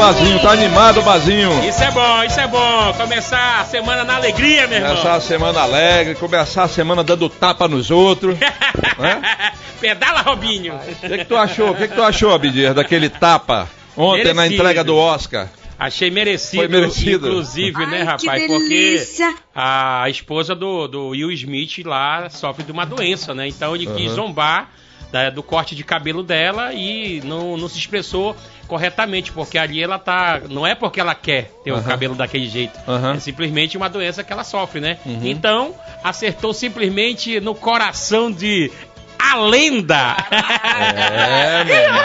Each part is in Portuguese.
Bazinho, tá animado o Bazinho. Isso é bom, isso é bom. Começar a semana na alegria, meu irmão. Começar a semana alegre, começar a semana dando tapa nos outros. né? Pedala, Robinho. O que, que tu achou? O que, que tu achou, Abdias, daquele tapa ontem na Merecido. entrega do Oscar? Achei merecido, Foi merecido. inclusive, né, Ai, rapaz? que Porque a esposa do, do Will Smith lá sofre de uma doença, né? Então ele quis Aham. zombar da- do corte de cabelo dela e não, não se expressou corretamente, porque ali ela tá. Não é porque ela quer ter o cabelo daquele jeito. Aham. É simplesmente uma doença que ela sofre, né? Uhum. Então, acertou simplesmente no coração de. A lenda! É, meu irmão.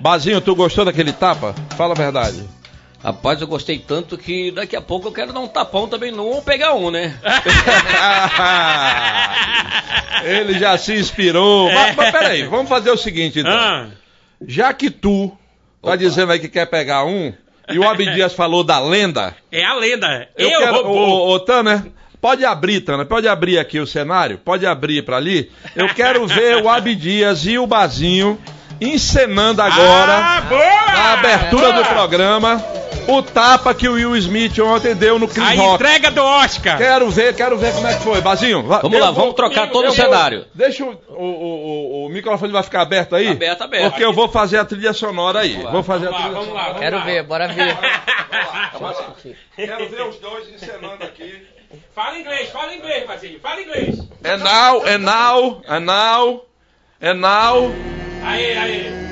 Bazinho, tu gostou daquele tapa? Fala a verdade. Rapaz, eu gostei tanto que daqui a pouco eu quero dar um tapão também no ou pegar um, né? Ele já se inspirou. Mas, mas peraí, vamos fazer o seguinte então. Ah, Já que tu tá Opa. dizendo aí que quer pegar um, e o Abdias falou da lenda, é a lenda. eu, Eu, quero. roubou. Ô, ô, Tanner, pode abrir, Tanner, pode abrir aqui o cenário, pode abrir pra ali. Eu quero ver o Abdias e o Bazinho encenando agora, Ah, boa! na abertura Boa! do programa, o tapa que o Will Smith ontem deu no Chris A Rock. entrega do Oscar. Quero ver, quero ver como é que foi. Bazinho, va- Vamos eu lá, vou- vamos trocar todo eu o cenário. Deixa o, o, o, o microfone vai ficar aberto aí? Aberto, aberto. Porque eu vou fazer a trilha sonora aí. Vou fazer a Vamos lá, trilha vamos lá, vamos Quero lá. ver, bora ver. Quero ver os dois encenando aqui. Fala inglês, fala inglês, Basílio, fala inglês. And now, and now, and now, and now. Aí, aí.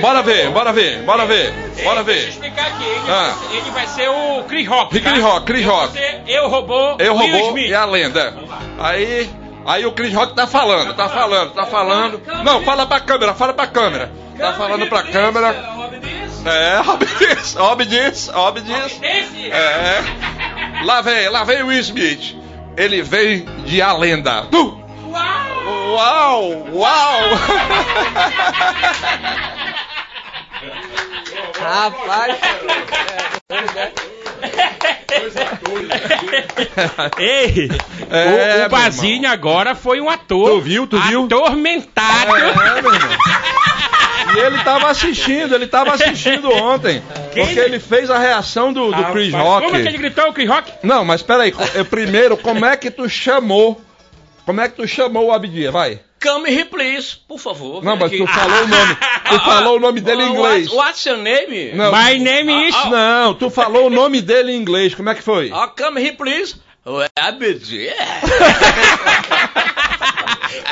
Bora ver, bora ver, bora ver, bora Ei, Deixa eu ver. explicar aqui. Ele, Ah. vai, ser, ele vai ser o Chris Rock. Chris tá? Rock, Chris Eu vou Rock. ser Eu roubou Eu Smith. e a lenda. Aí, aí o Chris Rock tá falando, tá falando, tá falando. Não, fala pra câmera, fala pra câmera. Tá falando pra câmera. É, obediência, obediência, obediência. É. Lá vem, lá vem o Will Smith. Ele vem de A Lenda. Tu! Uau! Uau! Rapaz, Ei, É, o, o Basílio agora foi um ator. Tu viu, tu viu? Atormentado. É, meu irmão. E ele tava assistindo, ele tava assistindo ontem. Porque ele fez a reação do, do Chris Rapaz, Rock. Como é que ele gritou, o Chris Rock? Não, mas peraí, primeiro, como é que tu chamou? Como é que tu chamou o Abdias? Vai. Come here, please, por favor. Não, vem mas aqui. tu falou o nome. Tu falou o nome dele em inglês. What, what's your name? Não, My name is... Ah, não, tu falou o nome dele em inglês. Como é que foi? Oh, come here, please. Abdi.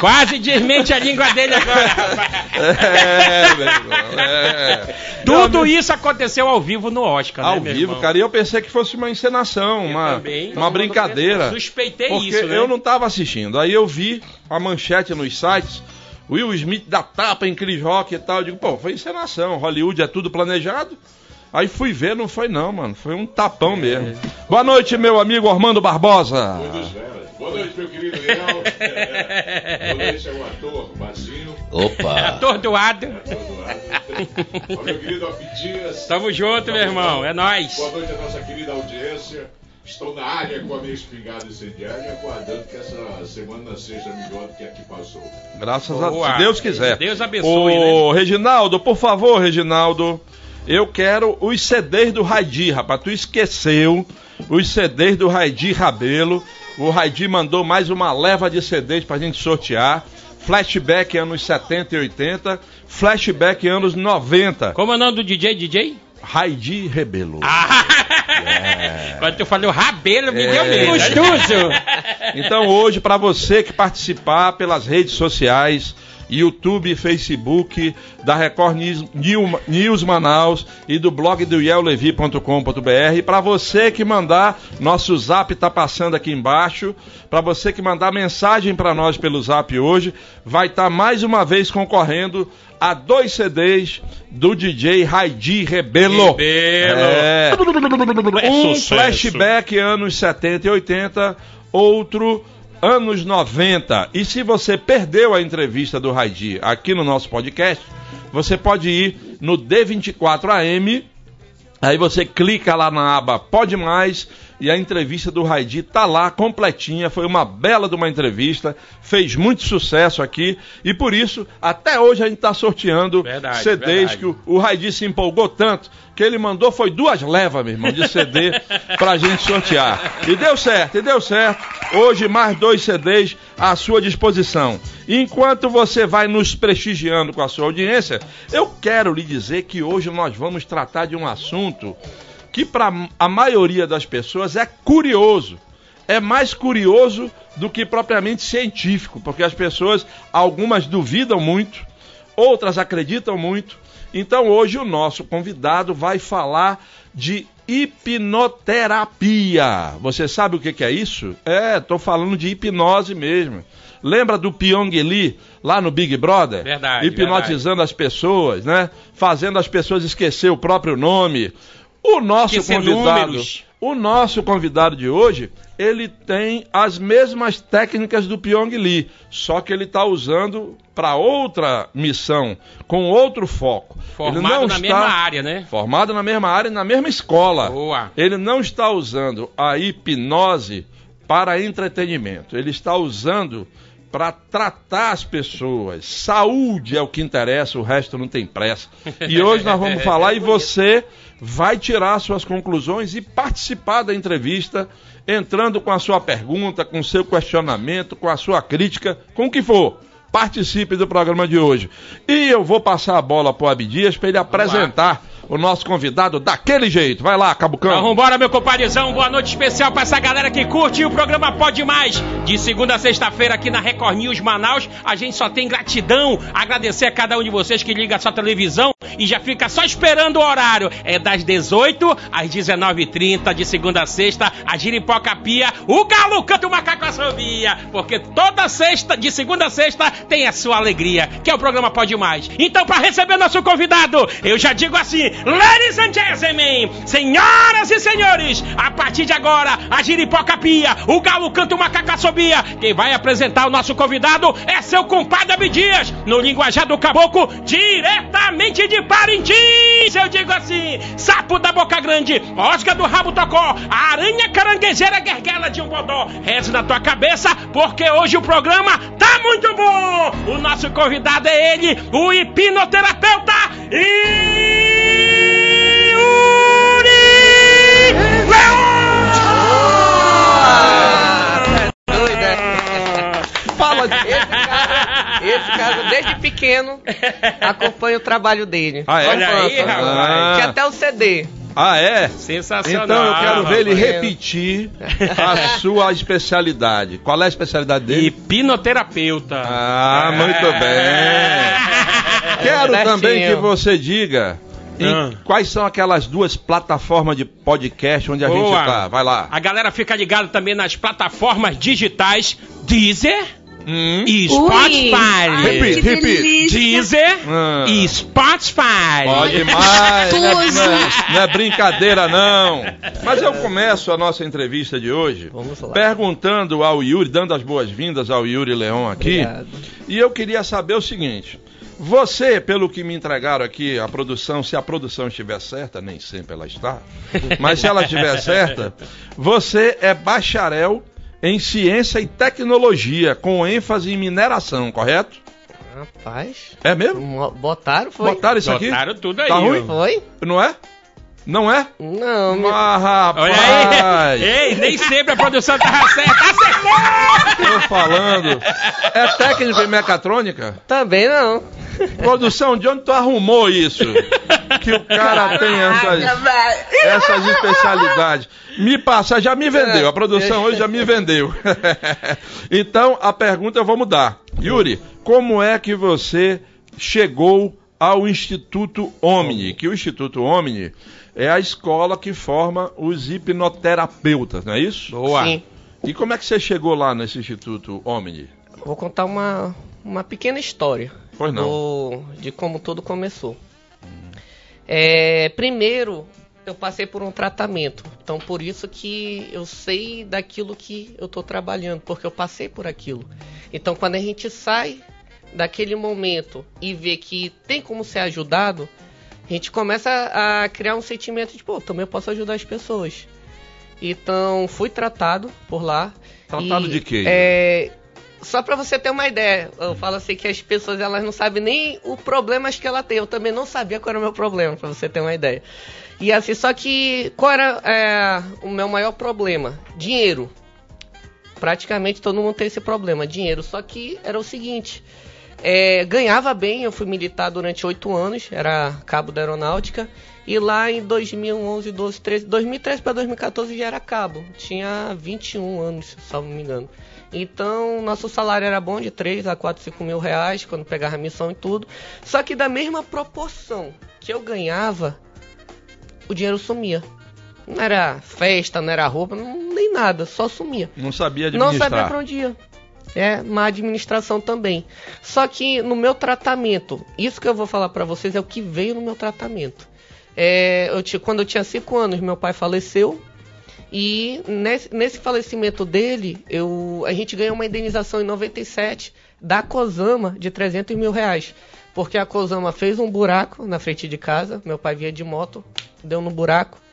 Quase desmente a língua dele agora. rapaz. É, meu irmão, é. Tudo isso aconteceu ao vivo no Oscar, Ao né, meu vivo, irmão? cara. E eu pensei que fosse uma encenação, uma, também. uma brincadeira. Suspeitei Porque isso, né? eu não tava assistindo. Aí eu vi a manchete nos sites. Will Smith dá tapa em Chris Rock e tal. Eu digo, pô, foi encenação. Hollywood é tudo planejado. Aí fui ver, não foi não, mano. Foi um tapão mesmo. Boa noite, meu amigo Armando Barbosa. Boa noite, meu querido Reinaldo. Boa noite ao ator Bazinho. Opa. Atordoado. Ao meu querido Abdias. Tamo junto, meu irmão. É nóis. Boa noite à nossa querida audiência. Estou na área com a minha espingarda incendiária, aguardando que essa semana seja melhor do que a que passou. Graças a Boa. se Deus quiser. Deus abençoe, Ô, Reginaldo, por favor, Reginaldo. Eu quero os CDs do Raidi, rapaz. Tu esqueceu os CDs do Raidi Rabelo. O Raidi mandou mais uma leva de CDs pra gente sortear. Flashback anos 70 e 80. Flashback anos 90. Como é o nome do DJ? DJ? Raidi Rebelo. Ah! Quando tu falou rabelo, me deu É. medo. Gostoso. Então hoje, para você que participar pelas redes sociais, YouTube e Facebook da Record News, New- News Manaus e do blog do yellevi.com.br, para você que mandar, nosso zap tá passando aqui embaixo, para você que mandar mensagem para nós pelo zap hoje, vai estar mais uma vez concorrendo a dois CDs do DJ Raidi Rebelo. Rebelo. É. Um sucesso. flashback anos 70 e 80, outro anos 90. E se você perdeu a entrevista do Raidi aqui no nosso podcast, você pode ir no D24AM Aí você clica lá na aba Pode Mais e a entrevista do Raidi tá lá completinha. Foi uma bela de uma entrevista, fez muito sucesso aqui e por isso até hoje a gente está sorteando Verdade, CDs verdade. que o, o Raidi se empolgou tanto que ele mandou foi duas levas, meu irmão, de CD pra gente sortear. E deu certo, e deu certo. Hoje mais dois CDs à sua disposição. Enquanto você vai nos prestigiando com a sua audiência, eu quero lhe dizer que hoje nós vamos tratar de um assunto que para a maioria das pessoas é curioso. É mais curioso do que propriamente científico, porque as pessoas, algumas duvidam muito, outras acreditam muito. Então hoje o nosso convidado vai falar de hipnoterapia. Você sabe o que, que é isso? É, estou falando de hipnose mesmo. Lembra do Pyong Lee lá no Big Brother? Verdade, Hipnotizando as pessoas, né? Fazendo as pessoas esquecer o próprio nome. O nosso convidado, o nosso convidado de hoje, ele tem as mesmas técnicas do Pyong Lee, só que ele está usando para outra missão, com outro foco. Formado na está mesma área, né? formado na mesma área, e na mesma escola. Boa. Ele não está usando a hipnose para entretenimento. Ele está usando para tratar as pessoas. Saúde é o que interessa, o resto não tem pressa. E hoje nós vamos falar e você vai tirar suas conclusões e participar da entrevista, entrando com a sua pergunta, com o seu questionamento, com a sua crítica, com o que for. Participe do programa de hoje. E eu vou passar a bola para o Abdias para ele apresentar o nosso convidado daquele jeito. Vai lá, Cabucão. Então vambora, meu compadrezão. Boa noite especial pra essa galera que curte o programa Pode Mais. De segunda a sexta-feira aqui na Record News Manaus. A gente só tem gratidão. Agradecer a cada um de vocês que liga a sua televisão e já fica só esperando o horário. É das 18 às 19h30, de segunda a sexta, a Giripoca Pia, o Galo canta o macaco assobia. Porque toda sexta, de segunda a sexta, tem a sua alegria, que é o programa Pode Mais. Então, pra receber nosso convidado, eu já digo assim, ladies and gentlemen, senhoras e senhores, a partir de agora, a Giripoca Pia, o Galo canta o macaco assobia. Quem vai apresentar o nosso convidado é seu compadre Abdias, no linguajar do caboclo, diretamente de Parintins. Eu digo assim, sapo da boca grande, osga do rabo tocó, aranha caranguejeira guerguela de um bodó. Reze na tua cabeça, porque hoje o programa tá muito bom. O nosso convidado é ele, o hipnoterapeuta Yuri Fala Esse cara, esse cara, desde pequeno, acompanha o trabalho dele. Ah, é? Olha aí, rapaz. Tinha até o CD. Ah, é? Sensacional. Então eu quero ver ele repetir a sua especialidade. Qual é a especialidade dele? Hipnoterapeuta. Ah, muito bem. Quero também que você diga em Ah. quais são aquelas duas plataformas de podcast onde a gente Boa. tá. Vai lá. A galera fica ligada também nas plataformas digitais Deezer Hum. e. Spotify. Repeat. delícia. Deezer Ah. e Spotify. Pode mais, não é, Gostoso. não é- não é brincadeira não. Mas eu começo a nossa entrevista de hoje Vamos lá. perguntando ao Yuri, dando as boas-vindas ao Yuri Leão aqui. Obrigado. E eu queria saber o seguinte: você, pelo que me entregaram aqui, a produção, se a produção estiver certa, nem sempre ela está, mas se ela estiver certa, você é bacharel em ciência e tecnologia, com ênfase em mineração, correto? Rapaz, É mesmo? mo- botaram, foi? Botaram isso aqui? Botaram tudo aí. Tá ruim? Foi? Não é? Não é? Não, meu... Mas, rapaz, Olha aí. Ei, nem sempre a produção tava certa. Acertou! tô falando. É técnico em mecatrônica? também não. Produção, de onde tu arrumou isso? Que o cara tem essas, essas especialidades. Me passa, já me vendeu. A produção hoje já me vendeu. Então, a pergunta eu vou mudar. Yuri, como é que você chegou ao Instituto Omni? Que o Instituto Omni é a escola que forma os hipnoterapeutas, não é isso? Boa. Sim. E como é que você chegou lá nesse Instituto Omni? Vou contar uma, uma pequena história. Pois não. do- de como tudo começou. É, primeiro, eu passei por um tratamento. Então, por isso que eu sei daquilo que eu estou trabalhando, porque eu passei por aquilo. Então, quando a gente sai daquele momento e vê que tem como ser ajudado, a gente começa a criar um sentimento de, pô, também eu posso ajudar as pessoas. Então, fui tratado por lá. Tratado E, de quê? É, só pra você ter uma ideia, eu falo assim que as pessoas elas não sabem nem o problemas que ela tem. Eu também não sabia qual era o meu problema, pra você ter uma ideia. E assim, só que qual era é, o meu maior problema? Dinheiro. Praticamente todo mundo tem esse problema, dinheiro. Só que era o seguinte, é, ganhava bem, eu fui militar durante oito anos, era cabo da aeronáutica. E lá em 2011, 12, 13, 2013 para 2014 já era cabo. Tinha 21 anos, se não me engano. Então, nosso salário era bom de 3 a 4, 5 mil reais quando pegava missão e tudo. Só que da mesma proporção que eu ganhava, o dinheiro sumia. Não era festa, não era roupa, não- nem nada, só sumia. Não sabia Não administrar. sabia pra onde ia. É, má administração também. Só que no meu tratamento, isso que eu vou falar pra vocês é o que veio no meu tratamento. É, eu quando eu tinha 5 anos, meu pai faleceu. E nesse, nesse falecimento dele, eu, a gente ganhou uma indenização em 97 da Cosama de 300 mil reais. Porque a Cosama fez um buraco na frente de casa, meu pai via de moto, deu no buraco.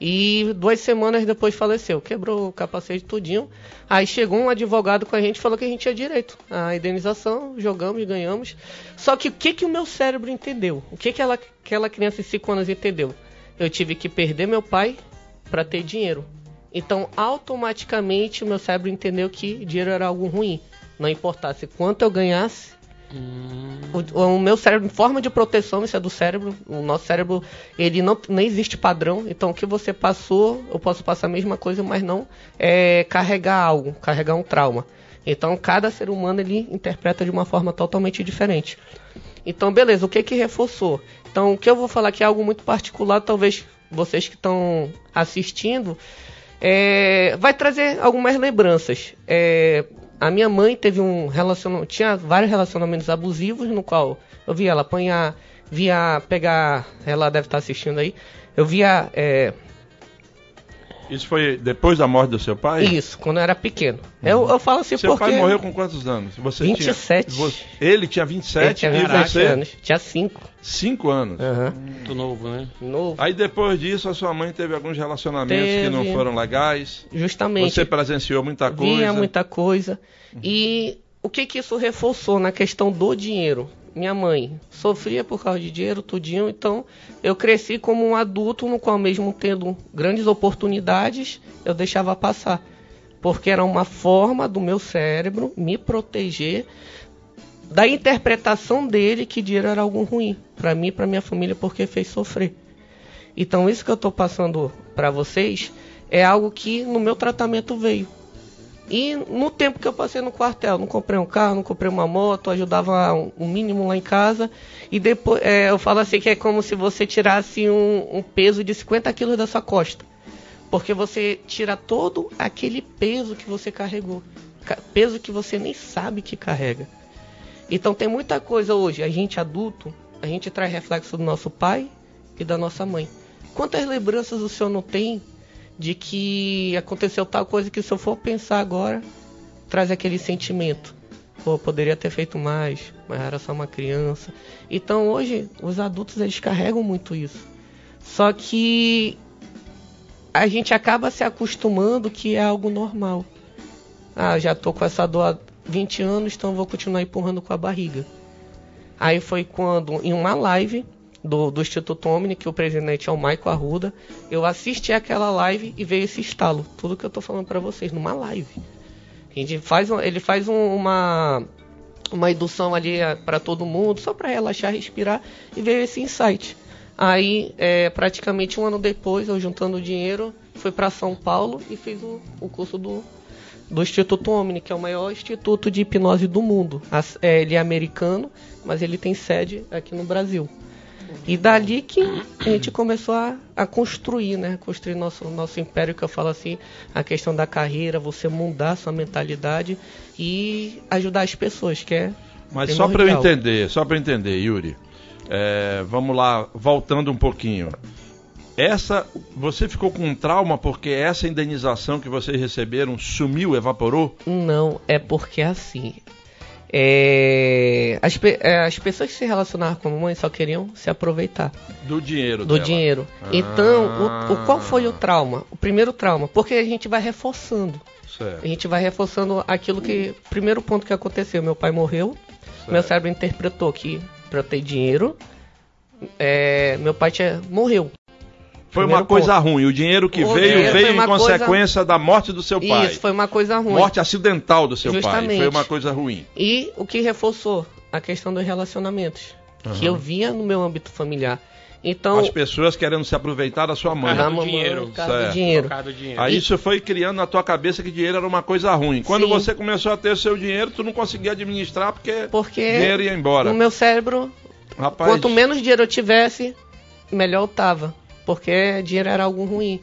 E duas semanas depois faleceu, quebrou o capacete tudinho. Aí chegou um advogado com a gente e falou que a gente tinha direito à indenização, jogamos ganhamos. Só que o que, que o meu cérebro entendeu? O que, que ela, aquela criança de 5 anos entendeu? Eu tive que perder meu pai para ter dinheiro. Então, automaticamente, o meu cérebro entendeu que dinheiro era algo ruim. Não importasse quanto eu ganhasse, o, o meu cérebro, forma de proteção, isso é do cérebro. O nosso cérebro, ele não, não existe padrão. Então, o que você passou, eu posso passar a mesma coisa, mas não é, carregar algo, carregar um trauma. Então, cada ser humano ele interpreta de uma forma totalmente diferente. Então, beleza, o que que reforçou? Então, o que eu vou falar aqui é algo muito particular, talvez vocês que estão assistindo, é, vai trazer algumas lembranças. É, a minha mãe teve um relacionamento, tinha vários relacionamentos abusivos, no qual eu via ela apanhar, via pegar, ela deve estar assistindo aí, eu via é, Isso foi depois da morte do seu pai? isso, quando eu era pequeno. Eu, eu falo assim Seu porque... pai morreu com quantos anos? Você 27. Tinha, você- ele tinha 27 Ele tinha e 27 você? anos, tinha 5. 5 anos. Muito novo, né? Novo. Aí depois disso, a sua mãe teve alguns relacionamentos que Teve. não foram legais. Justamente. Você presenciou muita coisa. Via muita coisa. E o que que isso reforçou na questão do dinheiro? Minha mãe sofria por causa de dinheiro, tudinho, então eu cresci como um adulto no qual mesmo tendo grandes oportunidades, eu deixava passar. Porque era uma forma do meu cérebro me proteger da interpretação dele que dinheiro era algo ruim para mim e para minha família porque fez sofrer. Então isso que eu estou passando para vocês é algo que no meu tratamento veio. E no tempo que eu passei no quartel, não comprei um carro, não comprei uma moto, ajudava o um, mínimo lá em casa. E depois, é, eu falo assim que é como se você tirasse um, um peso de 50 quilos da sua costa. Porque você tira todo aquele peso que você carregou. Ca- Peso que você nem sabe que carrega. Então tem muita coisa hoje, a gente adulto, a gente traz reflexo do nosso pai e da nossa mãe. Quantas lembranças o senhor não tem de que aconteceu tal coisa que se eu for pensar agora, traz aquele sentimento. Pô, poderia ter feito mais, mas era só uma criança. Então hoje os adultos eles carregam muito isso. Só que a gente acaba se acostumando que é algo normal. Ah, já tô com essa dor há 20 anos, então vou continuar empurrando com a barriga. Aí foi quando, em uma live do, do Instituto Omni, que o presidente é o Maico Arruda, eu assisti aquela live e veio esse estalo. Tudo que eu tô falando para vocês, numa live. A gente faz, ele faz um- uma, uma indução ali para todo mundo, só para relaxar, respirar, e veio esse insight. Aí, é, praticamente um ano depois, eu juntando dinheiro, fui para São Paulo e fiz o, o curso do, do Instituto Omni, que é o maior instituto de hipnose do mundo. As- é, ele é americano, mas ele tem sede aqui no Brasil. E dali que a gente começou a, a construir, né? Construir nosso, nosso império, que eu falo assim, a questão da carreira, você mudar sua mentalidade e ajudar as pessoas, que é Mas só para eu entender, só para entender, Yuri. é, vamos lá, voltando um pouquinho. Essa, você ficou com um trauma porque essa indenização que vocês receberam sumiu, evaporou? Não, é porque assim. É, as, pe- é, as pessoas que se relacionavam com a mamãe só queriam se aproveitar Do dinheiro do dela. dinheiro. Ah. Então, o, o- qual foi o trauma? O primeiro trauma, porque a gente vai reforçando. Certo. A gente vai reforçando aquilo que. Primeiro ponto que aconteceu: meu pai morreu, certo. meu cérebro interpretou que pra eu ter dinheiro, é, meu pai tinha, morreu. Foi uma coisa ruim. O dinheiro que O veio, dinheiro veio em coisa- consequência da morte do seu pai. Isso, foi uma coisa ruim. Morte acidental do seu pai. Justamente. Foi uma coisa ruim. E o que reforçou? A questão dos relacionamentos. Que eu via no meu âmbito familiar. Então. As pessoas querendo se aproveitar da sua mãe. Por causa da mamãe, dinheiro. Certo. dinheiro. Dinheiro. Aí E- isso foi criando na tua cabeça que dinheiro era uma coisa ruim. Quando Sim. você começou a ter o seu dinheiro, tu não conseguia administrar porque, Porque dinheiro ia embora. no meu cérebro, Rapaz, quanto menos dinheiro eu tivesse, melhor eu tava. Porque dinheiro era algo ruim.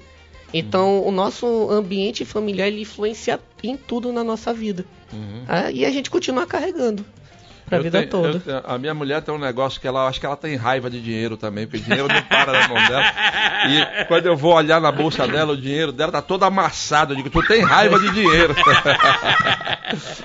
Então, Uhum. o nosso ambiente familiar ele influencia em tudo na nossa vida. Uhum. Ah, e a gente continua carregando pra eu vida tenho- toda. tenho- a minha mulher tem um negócio que ela acho que ela tem raiva de dinheiro também, porque dinheiro não para na mão dela. E quando eu vou olhar na bolsa dela, o dinheiro dela tá todo amassado. Eu digo, tu tem raiva de dinheiro.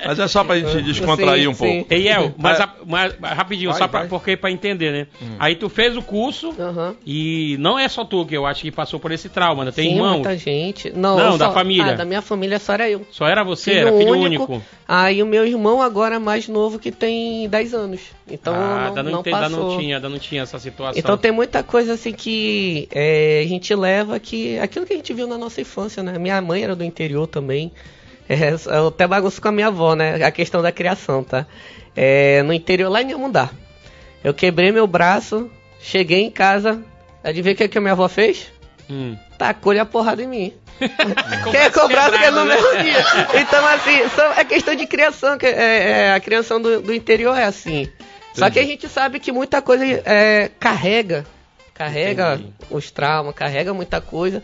Mas é só pra gente descontrair Sim, um sim. pouco. Ei, El, mas, É. a- mas- rapidinho, Vai, só pra, vai. porque pra entender, né? Hum. Aí tu fez o curso Aham. e não é só tu que eu acho que passou por esse trauma, né? Tem Sim, irmãos. muita gente. Não, Não, da só- família. Ah, da minha família só era eu. Só era você, Filho era filho único. único. Aí o meu irmão agora é mais novo que tem 10 anos. Então ah, não, ainda não, não passou. não tinha, ainda não tinha essa situação. Então tem muita coisa assim que é, a gente leva que. Aquilo que a gente viu na nossa infância, né? Minha mãe era do interior também. É, eu até bagunço com a minha avó, né? A questão da criação, tá? É, no interior lá em Amundá. Eu quebrei meu braço, cheguei em casa. Adivinha o que, que a minha avó fez? Hum. Tacou-lhe a porrada em mim. Com Quer braço cobrar que é no né? mesmo dia. Então, assim, são- é questão de criação. que é- é- a criação do, do interior é assim. Só que a gente sabe que muita coisa é, carrega. Carrega Entendi. os traumas, carrega muita coisa.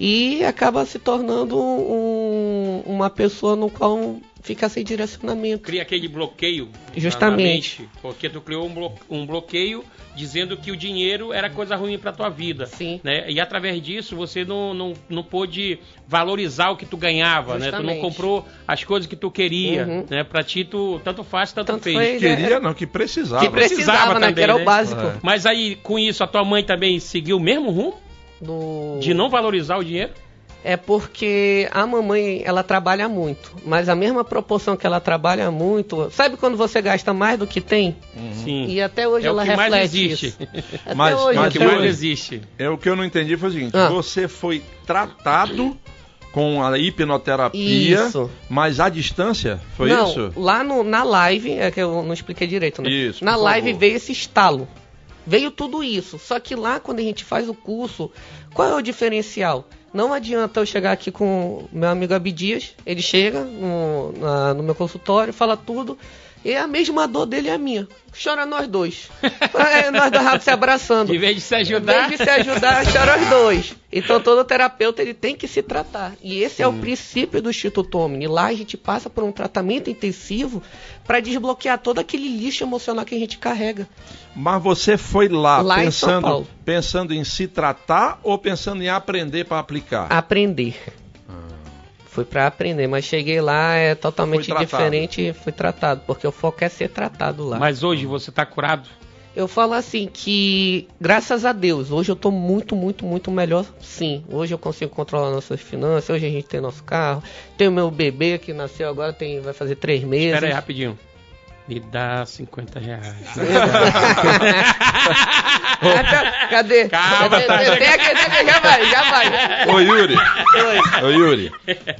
E acaba se tornando um- uma pessoa no qual fica sem direcionamento. Cria aquele bloqueio. na- Justamente. na mente, porque tu criou um, blo- um bloqueio dizendo que o dinheiro era coisa ruim pra tua vida. Sim. Né? E através disso você não, não, não pôde valorizar o que tu ganhava, né? Tu não Justamente. comprou as coisas que tu queria, Uhum. né? Pra ti, tu tanto faz, tanto, Tanto fez. fez. Queria, não, que precisava. Que precisava, precisava né? também, que era né? o básico. É. Mas aí, com isso, a tua mãe também seguiu o mesmo rumo Do... de não valorizar o dinheiro? É porque a mamãe, ela trabalha muito, mas a mesma proporção que ela trabalha muito, sabe quando você gasta mais do que tem? Sim. E até hoje É o ela que mais reflete existe. isso. Até Mas- hoje, mas que até mais hoje. existe. É, o que eu não entendi foi o seguinte: Ah. você foi tratado com a hipnoterapia, Isso. mas à distância? Foi não, isso? lá no, na live, é que eu não expliquei direito, né? Isso, na live favor. veio esse estalo. Veio tudo isso. Só que lá, quando a gente faz o curso, qual é o diferencial? Não adianta eu chegar aqui com meu amigo Abdias, ele chega no, na- no meu consultório, fala tudo, e a mesma dor dele é a minha. Chora nós dois. É, nós dois rápido se abraçando. Em vez de se Em ajudar. vez de se ajudar, chora os dois. Então todo terapeuta ele tem que se tratar. E esse é o princípio do Instituto Omni. Lá a gente passa por um tratamento intensivo para desbloquear todo aquele lixo emocional que a gente carrega. Mas você foi lá, Lá em pensando, Paulo. pensando em se tratar ou pensando em aprender para aplicar? Aprender. Fui para aprender, mas cheguei lá é totalmente diferente e fui tratado, porque o foco é ser tratado lá. Mas hoje você tá curado? Eu falo assim que, graças a Deus, hoje eu tô muito, muito, muito melhor sim. Hoje eu consigo controlar nossas finanças, hoje a gente tem nosso carro, tem o meu bebê que nasceu agora, tem, vai fazer três meses. Espera aí, rapidinho. Me dá 50 reais. Cadê? Calma, Cadê? tá já vai, já vai. Ô Yuri, Oi. ô Yuri,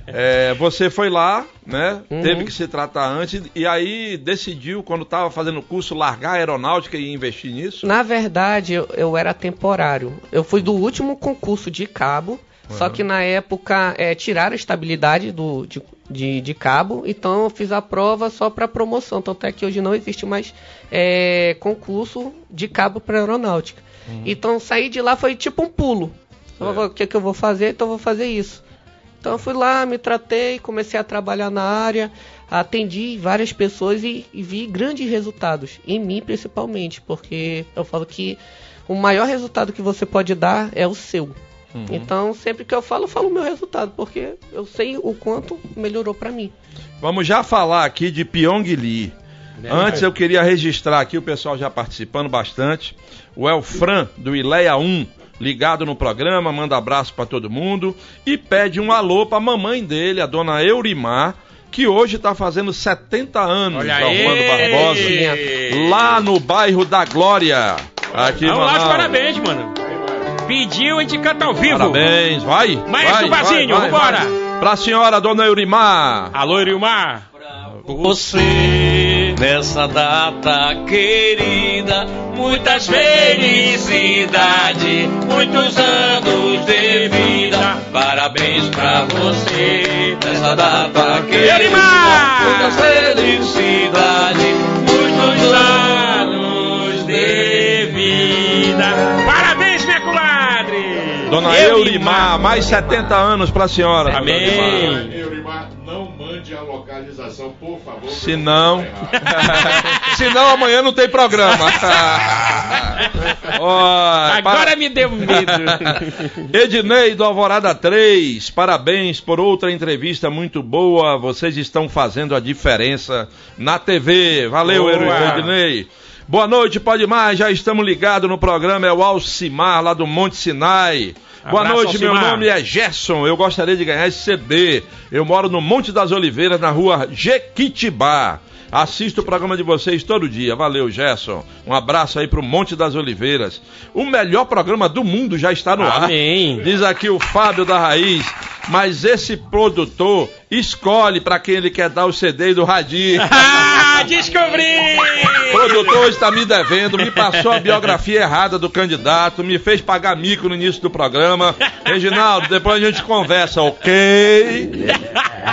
é, você foi lá, né? Uhum. Teve que se tratar antes e aí decidiu, quando estava fazendo o curso, largar a aeronáutica e investir nisso? Na verdade, eu, eu era temporário. Eu fui do último concurso de cabo, só que na época é, tiraram a estabilidade do, de, de, de cabo, então eu fiz a prova só para promoção. Tanto é que hoje não existe mais é, concurso de cabo para aeronáutica. Então sair de lá foi tipo um pulo. Falei, O que, que eu vou fazer? Então eu vou fazer isso. Então eu fui lá, me tratei, comecei a trabalhar na área, atendi várias pessoas e, e vi grandes resultados, em mim principalmente, porque eu falo que o maior resultado que você pode dar é o seu. Então sempre que eu falo, eu falo o meu resultado, porque eu sei o quanto melhorou pra mim. Vamos já falar aqui de Pyong Lee. Antes eu queria registrar aqui, o pessoal já participando bastante. O Elfran, do Ileia 1, ligado no programa, manda abraço para todo mundo. E pede um alô pra mamãe dele, a dona Eurimar, que hoje tá fazendo 70 anos, Olha Armando! Barbosa. Lá no bairro da Glória. Aqui, Vamos lá, Manaus. parabéns, mano. Pediu, a gente canta ao vivo. Parabéns, vai. Maestro vai, Bazinho, vambora. vai. Pra senhora, dona Eurimar. Alô, Irilmar. Você, nessa data querida, muitas felicidades, muitos anos de vida. Parabéns pra você, nessa data querida, Elimar! muitas felicidades, muitos anos de vida. Dona Eurimar, mais 70 anos pra senhora. dona Amém. Eurimar. Eurimar, não mande a localização, por favor. Se não, se não amanhã não tem programa. Ó, Agora para- me deu medo. Ednei do Alvorada 3, parabéns por outra entrevista muito boa. Vocês estão fazendo a diferença na TV. Valeu, Boa. Ednei. Boa noite, pode mais. Já estamos ligados no programa. É o Alcimar, lá do Monte Sinai. Boa Abraço, noite, meu Alcimar. nome é Gerson. Eu gostaria de ganhar esse CD. Eu moro no Monte das Oliveiras, na rua Jequitibá. Assisto o programa de vocês todo dia. Valeu, Gerson. Um abraço aí pro Monte das Oliveiras. O melhor programa do mundo já está no ar. Amém. Diz aqui o Fábio da Raiz. Mas esse produtor escolhe para quem ele quer dar o CD do radinho. Ah, descobri! O produtor está me devendo, me passou a biografia errada do candidato, me fez pagar mico no início do programa. Reginaldo, depois a gente conversa, ok?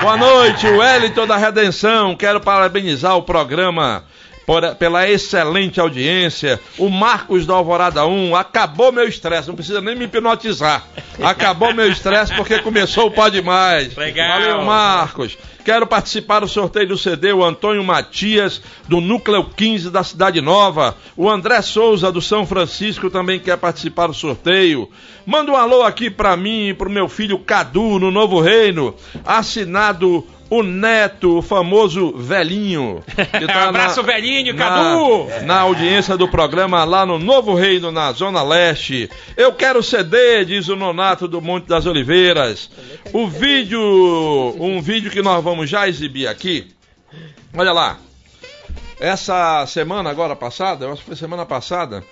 Boa noite, Wellington da Redenção. Quero parabenizar o programa por- pela excelente audiência. O Marcos da Alvorada 1 acabou meu estresse, não precisa nem me hipnotizar. Acabou meu estresse porque começou o Pode Mais. Legal. Valeu, Marcos. Quero participar do sorteio do CD, o Antônio Matias, do Núcleo 15 da Cidade Nova. O André Souza, do São Francisco, também quer participar do sorteio. Manda um alô aqui pra mim e pro meu filho Cadu, no Novo Reino. Assinado o Neto, o famoso velhinho. que tá Abraço, velhinho, na- Cadu. Na audiência do programa lá no Novo Reino, na Zona Leste. Eu quero CD, diz o Nonato do Monte das Oliveiras. O vídeo, um vídeo que nós vamos já exibir aqui. Olha lá. Essa semana agora passada, eu acho que foi semana passada,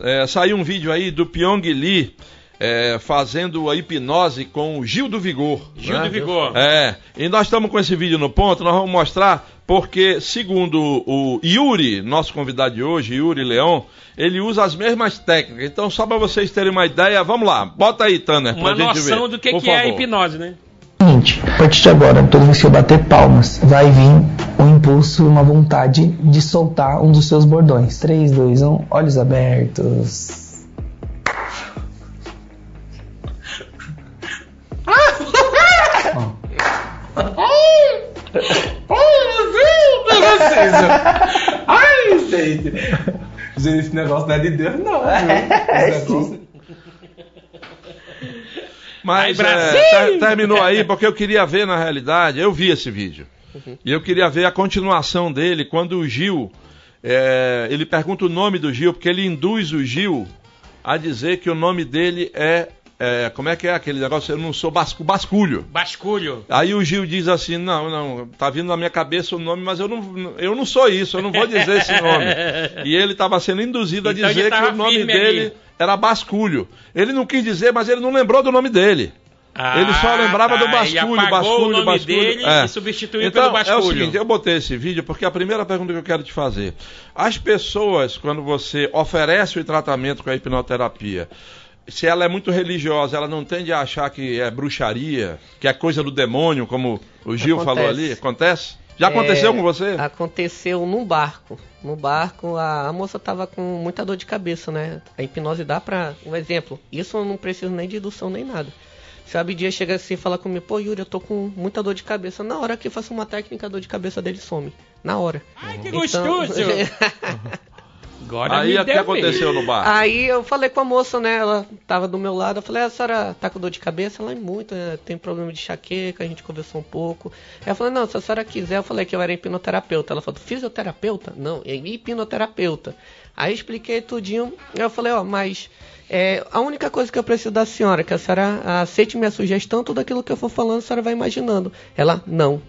é, saiu um vídeo aí do Pyong Lee é, fazendo a hipnose com o Gil do Vigor. Gil né? do Vigor. É, e nós estamos com esse vídeo no ponto, nós vamos mostrar porque, segundo o Yuri, nosso convidado de hoje, Yuri Leão, ele usa as mesmas técnicas. Então, só para vocês terem uma ideia, vamos lá, bota aí, Tanner, pra Uma gente noção ver. do que, que é a hipnose, né? Seguinte, a partir de agora, toda vez que eu bater palmas, vai vir um impulso, uma vontade de soltar um dos seus bordões. 3, 2, 1, olhos abertos. Ai, gente. Gente, esse negócio não é de Deus, não. viu? Esse negócio- Mas é, ter- terminou aí porque eu queria ver na realidade, eu vi esse vídeo. E eu queria ver a continuação dele quando o Gil, é, ele pergunta o nome do Gil, porque ele induz o Gil a dizer que o nome dele é, é, como é que é aquele negócio? Eu não sou bascu, basculho. Basculho. Aí o Gil diz assim: não, não, tá vindo na minha cabeça o nome, mas eu não, eu não sou isso, eu não vou dizer esse nome. E ele estava sendo induzido a Então ele dizer que o nome dele ali. era Basculho. Ele não quis dizer, mas ele não lembrou do nome dele. ele só Ah, lembrava tá. do basculho, basculho, o nome basculho. dele É. e substituiu então, pelo basculho. É o seguinte, eu botei esse vídeo porque a primeira pergunta que eu quero te fazer. As pessoas, quando você oferece o tratamento com a hipnoterapia, se ela é muito religiosa, ela não tende a achar que é bruxaria, que é coisa do demônio, como o Gil falou Acontece. ali? Acontece? Já aconteceu É, com você? Aconteceu num barco. No barco, a, a moça tava com muita dor de cabeça, né? A hipnose dá pra. Um exemplo, isso eu não preciso nem de indução nem nada. Se o Abdias chega assim e fala comigo, pô, Yuri, eu tô com muita dor de cabeça. Na hora que eu faço uma técnica, a dor de cabeça dele some. Na hora. Ai, que Então- gostoso! Agora Aí me o que deu aconteceu no bar? Aí eu falei com a moça, né? Ela tava do meu lado. Eu falei, a senhora tá com dor de cabeça? Ela é muito, né? Tem problema de enxaqueca, a gente conversou um pouco. Eu falei, não, se a senhora quiser, eu falei que eu era hipnoterapeuta. Ela falou, fisioterapeuta? Não, é hipnoterapeuta. Aí eu expliquei tudinho. Eu falei, ó, mas é, a única coisa que eu preciso da senhora é que a senhora aceite minha sugestão, tudo aquilo que eu for falando, a senhora vai imaginando. Ela, não.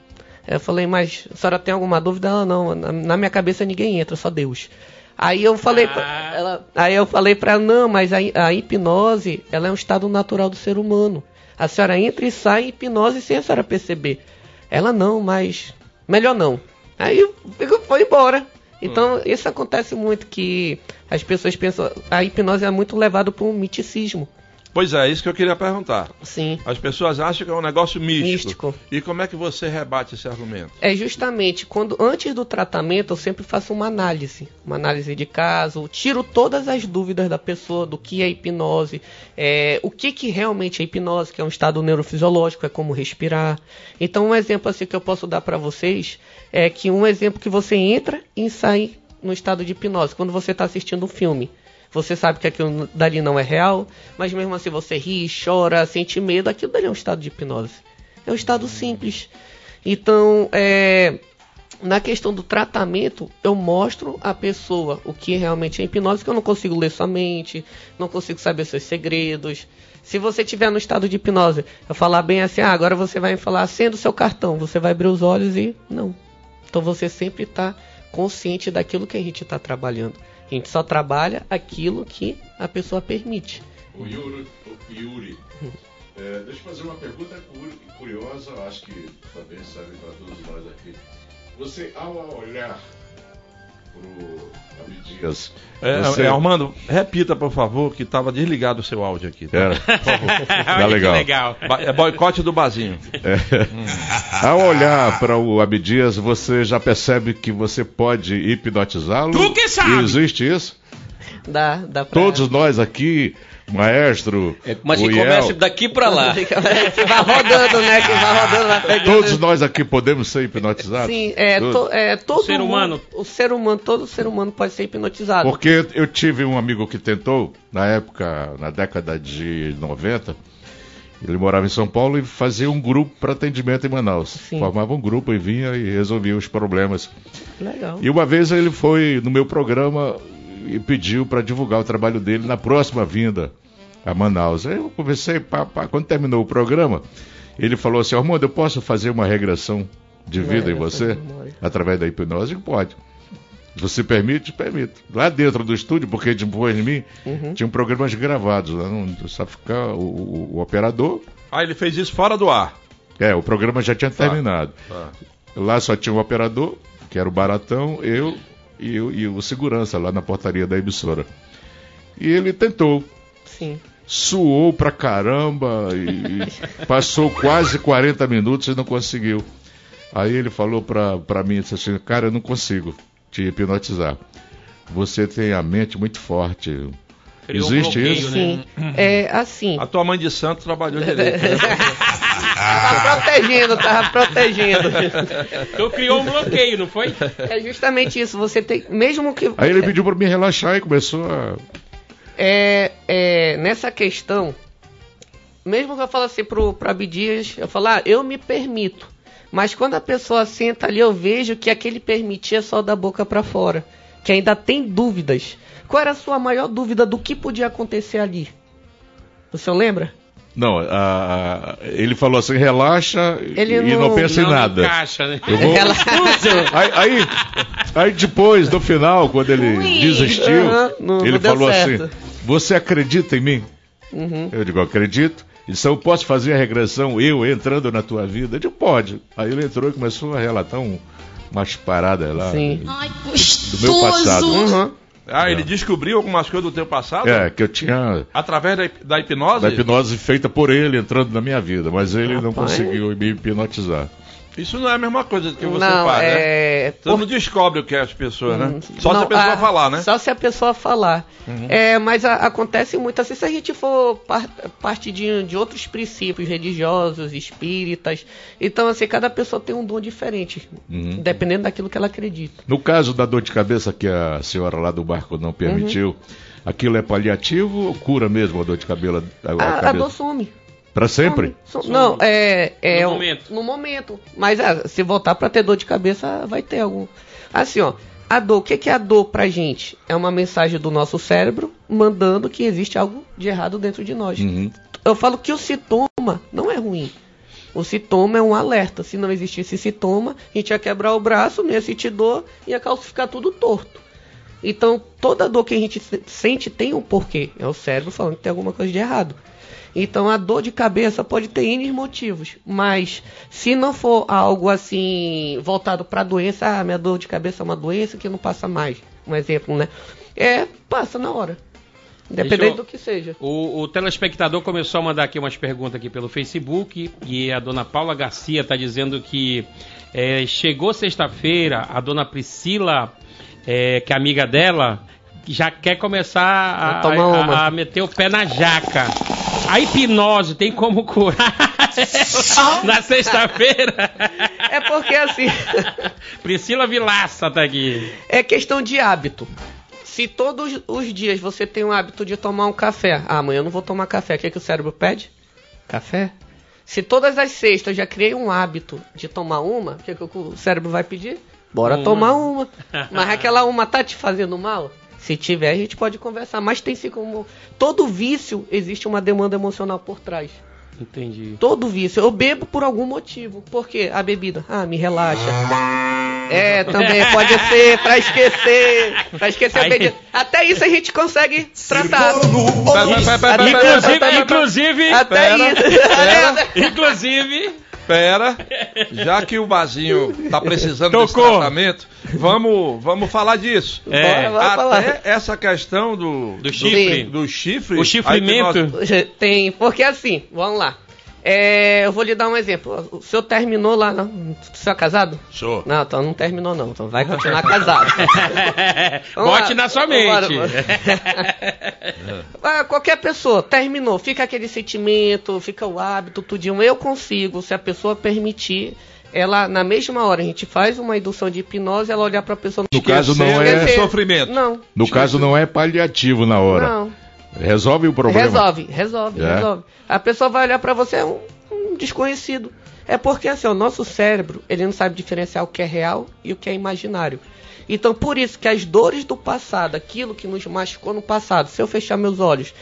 Eu falei, mas a senhora tem alguma dúvida? Ela, não. Na, na minha cabeça ninguém entra, só Deus. Aí eu falei, pra, Ah. ela, aí eu falei pra ela, não, mas a, a hipnose, ela é um estado natural do ser humano. A senhora entra e sai em hipnose sem a senhora perceber. Ela, não, mas melhor não. Aí eu- eu- foi embora. Então, isso acontece muito, que as pessoas pensam, a hipnose é muito levada para um miticismo. Pois é, isso que eu queria perguntar. Sim. As pessoas acham que é um negócio místico. Místico. E como é que você rebate esse argumento? É justamente quando antes do tratamento eu sempre faço uma análise, uma análise de caso, tiro todas as dúvidas da pessoa do que é hipnose, é, o que, que realmente é hipnose, que é um estado neurofisiológico, é como respirar. Então um exemplo assim que eu posso dar para vocês é que um exemplo que você entra e sai no estado de hipnose quando você está assistindo um filme. Você sabe que aquilo dali não é real, mas mesmo assim você ri, chora, sente medo, aquilo dali é um estado de hipnose. É um estado simples. Então, é, na questão do tratamento, eu mostro à pessoa o que realmente é hipnose, que eu não consigo ler sua mente, não consigo saber seus segredos. Se você estiver no estado de hipnose, eu falar bem assim, ah, agora você vai me falar, acenda o seu cartão, você vai abrir os olhos e não. Então você sempre está consciente daquilo que a gente está trabalhando. A gente só trabalha aquilo que a pessoa permite. O Yuri, o Yuri é, deixa eu fazer uma pergunta curi- curiosa, acho que também serve para todos nós aqui. Você, ao olhar pro É, você... é, Armando, repita, por favor, que estava desligado o seu áudio aqui. tá? Era. Olha que legal. legal. É boicote do Bazinho. Ao olhar para o Abdias, você já percebe que você pode hipnotizá-lo? Tu que sabe. Existe isso? Dá, dá pra... Todos nós aqui, maestro, É, mas que Iel, comece daqui pra lá. que vai rodando, né? Que vai rodando, pegando. todos nós aqui podemos ser hipnotizados? Sim, é, to- é todo O ser mundo- humano. o ser humano, todo ser humano pode ser hipnotizado. Porque eu tive um amigo que tentou, na época, na década de 90, ele morava em São Paulo e fazia um grupo para atendimento em Manaus. Sim. Formava um grupo e vinha e resolvia os problemas. Legal. E uma vez ele foi no meu programa e pediu para divulgar o trabalho dele na próxima vinda a Manaus. Aí eu conversei, pá, pá. quando terminou o programa, ele falou assim: Armando, eu posso fazer uma regressão de vida em regressão você? memória. Através da hipnose? Eu Pode. Você permite? Permito. Lá dentro do estúdio, porque depois de mim, Uhum. tinham programas gravados. Lá não, só ficar o, o- o operador. Ah, ele fez isso fora do ar. É, o programa já tinha terminado. Tá. Lá só tinha o operador, que era o Baratão, eu e, o- e o segurança lá na portaria da emissora. E ele tentou, Sim. suou pra caramba e, passou quase 40 minutos e não conseguiu. Aí ele falou pra, pra mim disse assim, cara, eu não consigo te hipnotizar. Você tem a mente muito forte. Criou um Existe bloqueio, isso? né? Sim. É assim. A tua mãe de santo trabalhou direito. né? Tava protegendo, tava protegendo. Tu criou um bloqueio, não foi? É justamente isso. Você tem. Mesmo que. Aí ele pediu pra me relaxar e começou a. É, é, nessa questão, mesmo que eu falo assim pro, pro Abdias, eu falo, ah, eu me permito. Mas quando a pessoa senta ali, eu vejo que aquele permitir é só da boca pra fora. Que ainda tem dúvidas. Qual era a sua maior dúvida do que podia acontecer ali? O senhor lembra? Não, a- a- ele falou assim, relaxa Ele e não, não- pensa em Não nada. encaixa, né? Eu vou- Aí, aí, aí depois, no final, quando ele Ui, desistiu, não- ele falou certo. assim: Você acredita em mim? Uhum. Eu digo, acredito. Ele disse, eu posso fazer a regressão eu entrando na tua vida? Eu digo, pode. Aí ele entrou e começou a relatar um, umas paradas lá Sim. Ai, do meu passado. Uhum. Ah, ele descobriu algumas coisas do teu passado? É, que eu tinha Através da, da hipnose? da hipnose feita por ele entrando na minha vida, mas ele não Rapaz. conseguiu me hipnotizar. Isso não é a mesma coisa que você não, faz, né? é... Você não descobre o que é as pessoas, né? Só se Não, a pessoa a- falar, né? Uhum. Só se a pessoa falar. É, mas a- acontece muito assim, se a gente for par- partir de, de outros princípios religiosos, espíritas. Então, assim, cada pessoa tem um dom diferente, Uhum. dependendo daquilo que ela acredita. No caso da dor de cabeça que a senhora lá do barco não permitiu, aquilo é paliativo ou cura mesmo a dor de cabelo? A, a A, dor some. Pra sempre? Some. Some. Não, é. é No um- momento. No momento. Mas é, se voltar pra ter dor de cabeça, vai ter algum. Assim, ó. A dor, o que, é a dor pra gente? É uma mensagem do nosso cérebro mandando que existe algo de errado dentro de nós. Uhum. Eu falo que o sintoma não é ruim. O sintoma é um alerta. Se não existisse sintoma, a gente ia quebrar o braço, não ia sentir dor, ia calcificar tudo torto. Então, toda dor que a gente se- sente tem um porquê. É o cérebro falando que tem alguma coisa de errado. Então, a dor de cabeça pode ter N motivos. Mas, se não for algo assim, voltado para a doença, ah, minha dor de cabeça é uma doença que não passa mais. Um exemplo, né? É, passa na hora. Independente eu- do que seja. O, o telespectador começou a mandar aqui umas perguntas aqui pelo Facebook e a dona Paula Garcia está dizendo que é, chegou sexta-feira, a dona Priscila, é, que é amiga dela, já quer começar a, a- a meter o pé na jaca. A hipnose tem como curar na sexta-feira? É porque assim. Priscila Vilaça tá aqui. É questão de hábito. Se todos os dias você tem o hábito de tomar um café, ah, amanhã eu não vou tomar café, o que, é que o cérebro pede? Café. Se todas as sextas eu já criei um hábito de tomar uma, o que, é que o cérebro vai pedir? Bora Uma. tomar uma. Mas aquela uma tá te fazendo mal? Se tiver, a gente pode conversar. Mas tem se como. Todo vício existe uma demanda emocional por trás. Entendi. Todo vício. Eu bebo por algum motivo. Por quê? A bebida. Ah, me relaxa. É, também pode ser pra esquecer. Pra esquecer a Aí- bebida. Até isso a gente consegue tratar. Inclusive, inclusive, Até isso. inclusive, Pera, já que o Bazinho tá precisando Tocou. desse tratamento, vamos, vamos falar disso. É. Bora, Até falar. essa questão do, Do chifre. do, chifre, O chifrimento. hipnose- Tem, porque assim, vamos lá. É, eu vou lhe dar um exemplo. O senhor terminou lá. Não, o senhor é casado? Sou. Não, então não terminou não. Então vai continuar casado. Bote lá. na sua mente. vambora. Ah, Qualquer pessoa, terminou, fica aquele sentimento, fica o hábito, tudinho. Eu consigo, se a pessoa permitir, ela, na mesma hora, a gente faz uma indução de hipnose, ela olhar pra pessoa... No caso, não Esquecer é- sofrimento. Não, No caso, não é paliativo na hora. não. Resolve o problema. Resolve, resolve, É? resolve. A pessoa vai olhar pra você, é um, um desconhecido. É porque assim, o nosso cérebro, ele não sabe diferenciar o que é real e o que é imaginário. Então, por isso que as dores do passado, aquilo que nos machucou no passado, se eu fechar meus olhos,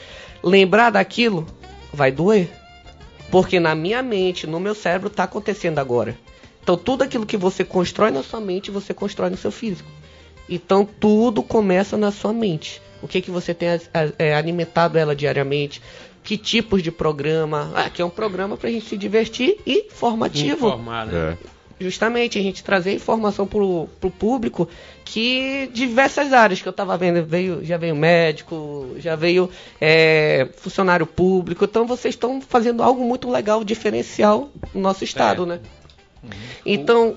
lembrar daquilo, vai doer. Porque na minha mente, no meu cérebro, está acontecendo agora. Então, tudo aquilo que você constrói na sua mente, você constrói no seu físico. Então, tudo começa na sua mente. O que, que você tem a- a- é, alimentado ela diariamente? Que tipos de programa? Ah, aqui é um programa para a gente se divertir e formativo. Informar, né? É. Justamente, a gente trazer informação pro, pro público que diversas áreas que eu tava vendo, veio, já veio médico, já veio é, funcionário público, então vocês estão fazendo algo muito legal, diferencial no nosso estado, É. né? Então,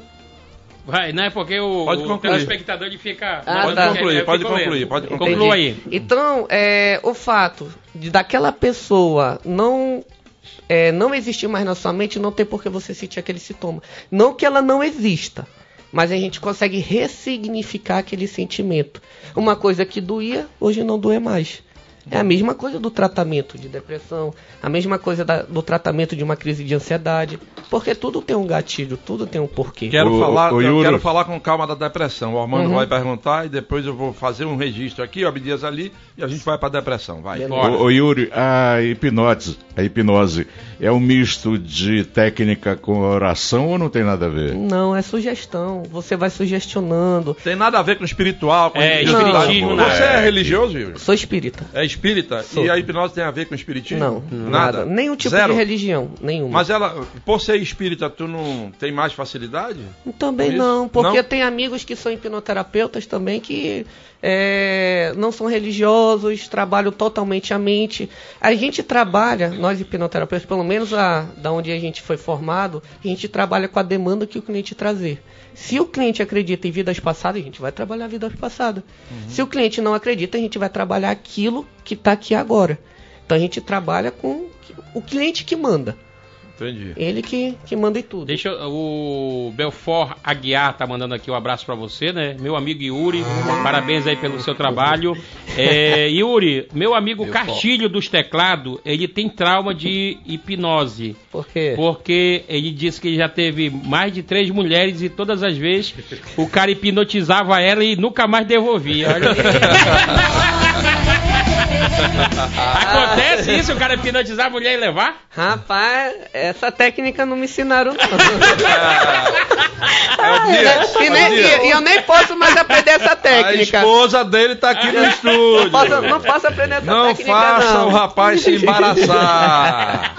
Vai, não é porque o, Pode o concluir. telespectador ele fica. Ah, Pode tá. concluir, pode concluir, pode concluir. Conclua aí. Então, é, o fato de daquela pessoa não é, não existir mais na sua mente, não tem por que você sentir aquele sintoma. Não que ela não exista, mas a gente consegue ressignificar aquele sentimento. Uma coisa que doía, hoje não doer mais. É a mesma coisa do tratamento de depressão, a mesma coisa da- do tratamento de uma crise de ansiedade, porque tudo tem um gatilho, tudo tem um porquê. Quero, O- falar, o Yuri- quero falar com calma da depressão. O Armando Uhum. vai perguntar e depois eu vou fazer um registro aqui, o Abdias ali, e a gente vai para depressão. Vai. Ô, ô, Yuri, a hipnose, a hipnose é um misto de técnica com oração ou não tem nada a ver? Não, é sugestão. Você vai sugestionando. Tem nada a ver com espiritual, com É, espiritismo, Você né? é religioso, Yuri? Sou espírita. É espírita? Espírita Sou. e a hipnose tem a ver com espiritismo? Não, nada. Nenhum tipo Zero? de religião, nenhuma. Mas ela, por ser espírita, tu não tem mais facilidade? Também Isso? não, porque Não? tem amigos que são hipnoterapeutas também que é, não são religiosos, trabalham totalmente a mente. A gente trabalha, nós hipnoterapeutas, pelo menos a, da onde a gente foi formado, a gente trabalha com a demanda que o cliente trazer. Se o cliente acredita em vidas passadas, a gente vai trabalhar vidas passadas. Uhum. Se o cliente não acredita, a gente vai trabalhar aquilo que está aqui agora. Então a gente trabalha com o cliente que manda. Entendi. Ele que, que manda em tudo. Deixa o Belfort Aguiar tá mandando aqui um abraço pra você, né? Meu amigo Yuri, parabéns aí pelo seu trabalho. É, Yuri, meu amigo Castilho dos Teclados, ele tem trauma de hipnose. Por quê? Porque ele disse que já teve mais de três mulheres e todas as vezes o cara hipnotizava ela e nunca mais devolvia. Olha. Acontece isso, o cara hipnotizar a mulher e levar? Rapaz, essa técnica não me ensinaram não. É, Dias, e, nem- Dias. e- e eu nem posso mais aprender essa A técnica. esposa dele tá aqui no estúdio. Não posso, não posso aprender essa Não técnica faça não. o rapaz se embaraçar.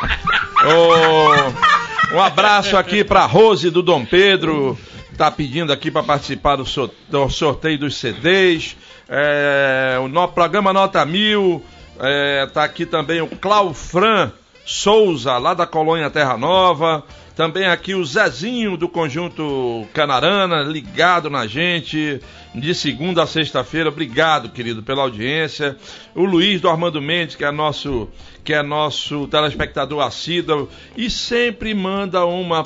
Ô, um abraço aqui pra Rose do Dom Pedro. Tá pedindo aqui para participar do, sor- do sorteio dos CDs. É, o no programa Nota Mil. É, tá aqui também o Claufran Souza, lá da colônia Terra Nova. Também aqui o Zezinho do Conjunto Canarana, ligado na gente, de segunda a sexta-feira. Obrigado, querido, pela audiência. O Luiz do Armando Mendes, que é nosso, que é nosso telespectador assíduo, e sempre manda uma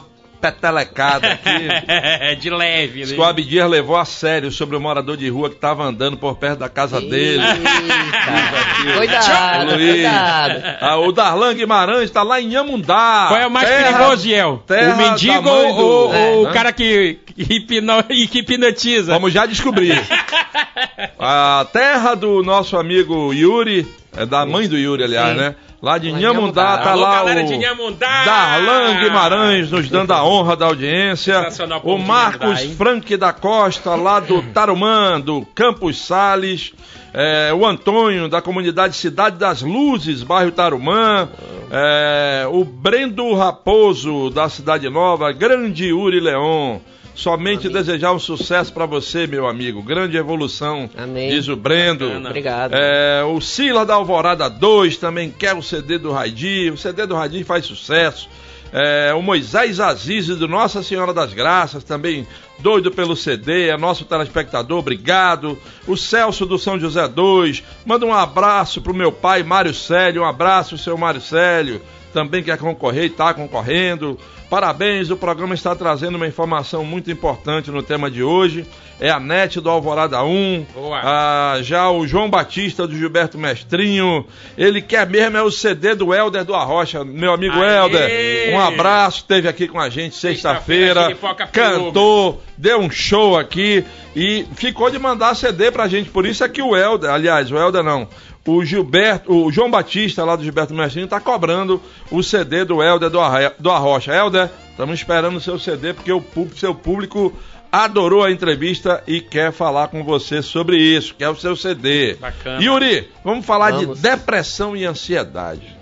petelecada aqui. de leve, né? Scoab Dias levou a sério sobre o morador de rua que estava andando por perto da casa dele. Eita. Cuidado, Luiz. cuidado. Ah, o Darlan Guimarães está lá em Amundá. Qual é o mais terra- perigoso, terra O mendigo ou, do- ou- É, ou o né? cara que, que, hipno- que hipnotiza? Vamos já descobrir. A terra do nosso amigo Yuri, é da mãe do Yuri, aliás, Sim. né? Lá de Lá de Nhamundá, Nhamundá. tá Alô, lá galera o de Nhamundá! Darlan Guimarães nos dando a honra da audiência. O Marcos Nhamundá, hein? Frank da Costa, lá do Tarumã, do Campos Sales. É, o Antônio, da comunidade Cidade das Luzes, bairro Tarumã. É, o Brendo Raposo, da Cidade Nova. Grande Uri Leon. Somente desejar um sucesso pra você, meu amigo. Grande evolução, Amém. diz o Brendo. Bacana. Obrigado. É, o Sila da Alvorada 2 também quer o CD do Raidi. O CD do Raidi faz sucesso. É, o Moisés Aziz do Nossa Senhora das Graças também doido pelo CD, é nosso telespectador, obrigado. O Celso do São José 2, manda um abraço pro meu pai Mário Célio, um abraço, seu Mário Célio, também quer concorrer e está concorrendo. Parabéns, o programa está trazendo uma informação muito importante no tema de hoje. É a NET do Alvorada 1. Boa. Ah, já o João Batista do Gilberto Mestrinho. Ele quer mesmo é o CD do Helder do Arrocha. Meu amigo Aê! Helder, um abraço. Esteve aqui com a gente Sexta-feira. Giripoca Cantou, deu um show aqui e ficou de mandar CD pra gente. Por isso é que o Helder, aliás, o Helder não. O Gilberto, o João Batista lá do Gilberto Mestrinho tá cobrando o CD do Helder do, Arra- do Arrocha. Helder, estamos esperando o seu CD porque o público, seu público adorou a entrevista e quer falar com você sobre isso, quer o seu CD. Bacana. Yuri, vamos falar Vamos. de depressão e ansiedade.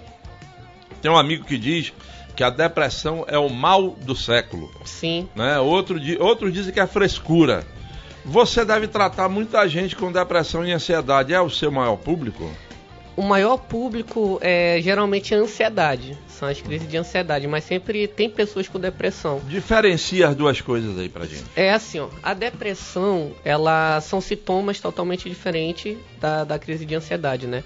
Tem um amigo que diz que a depressão é o mal do século Sim. né? Outro outros dizem que é frescura. Você deve tratar muita gente com depressão e ansiedade. É o seu maior público? O maior público é geralmente a ansiedade. São as crises de ansiedade, mas sempre tem pessoas com depressão. Diferencia as duas coisas aí pra gente. É assim, ó, a depressão, ela são sintomas totalmente diferentes da, da crise de ansiedade, né?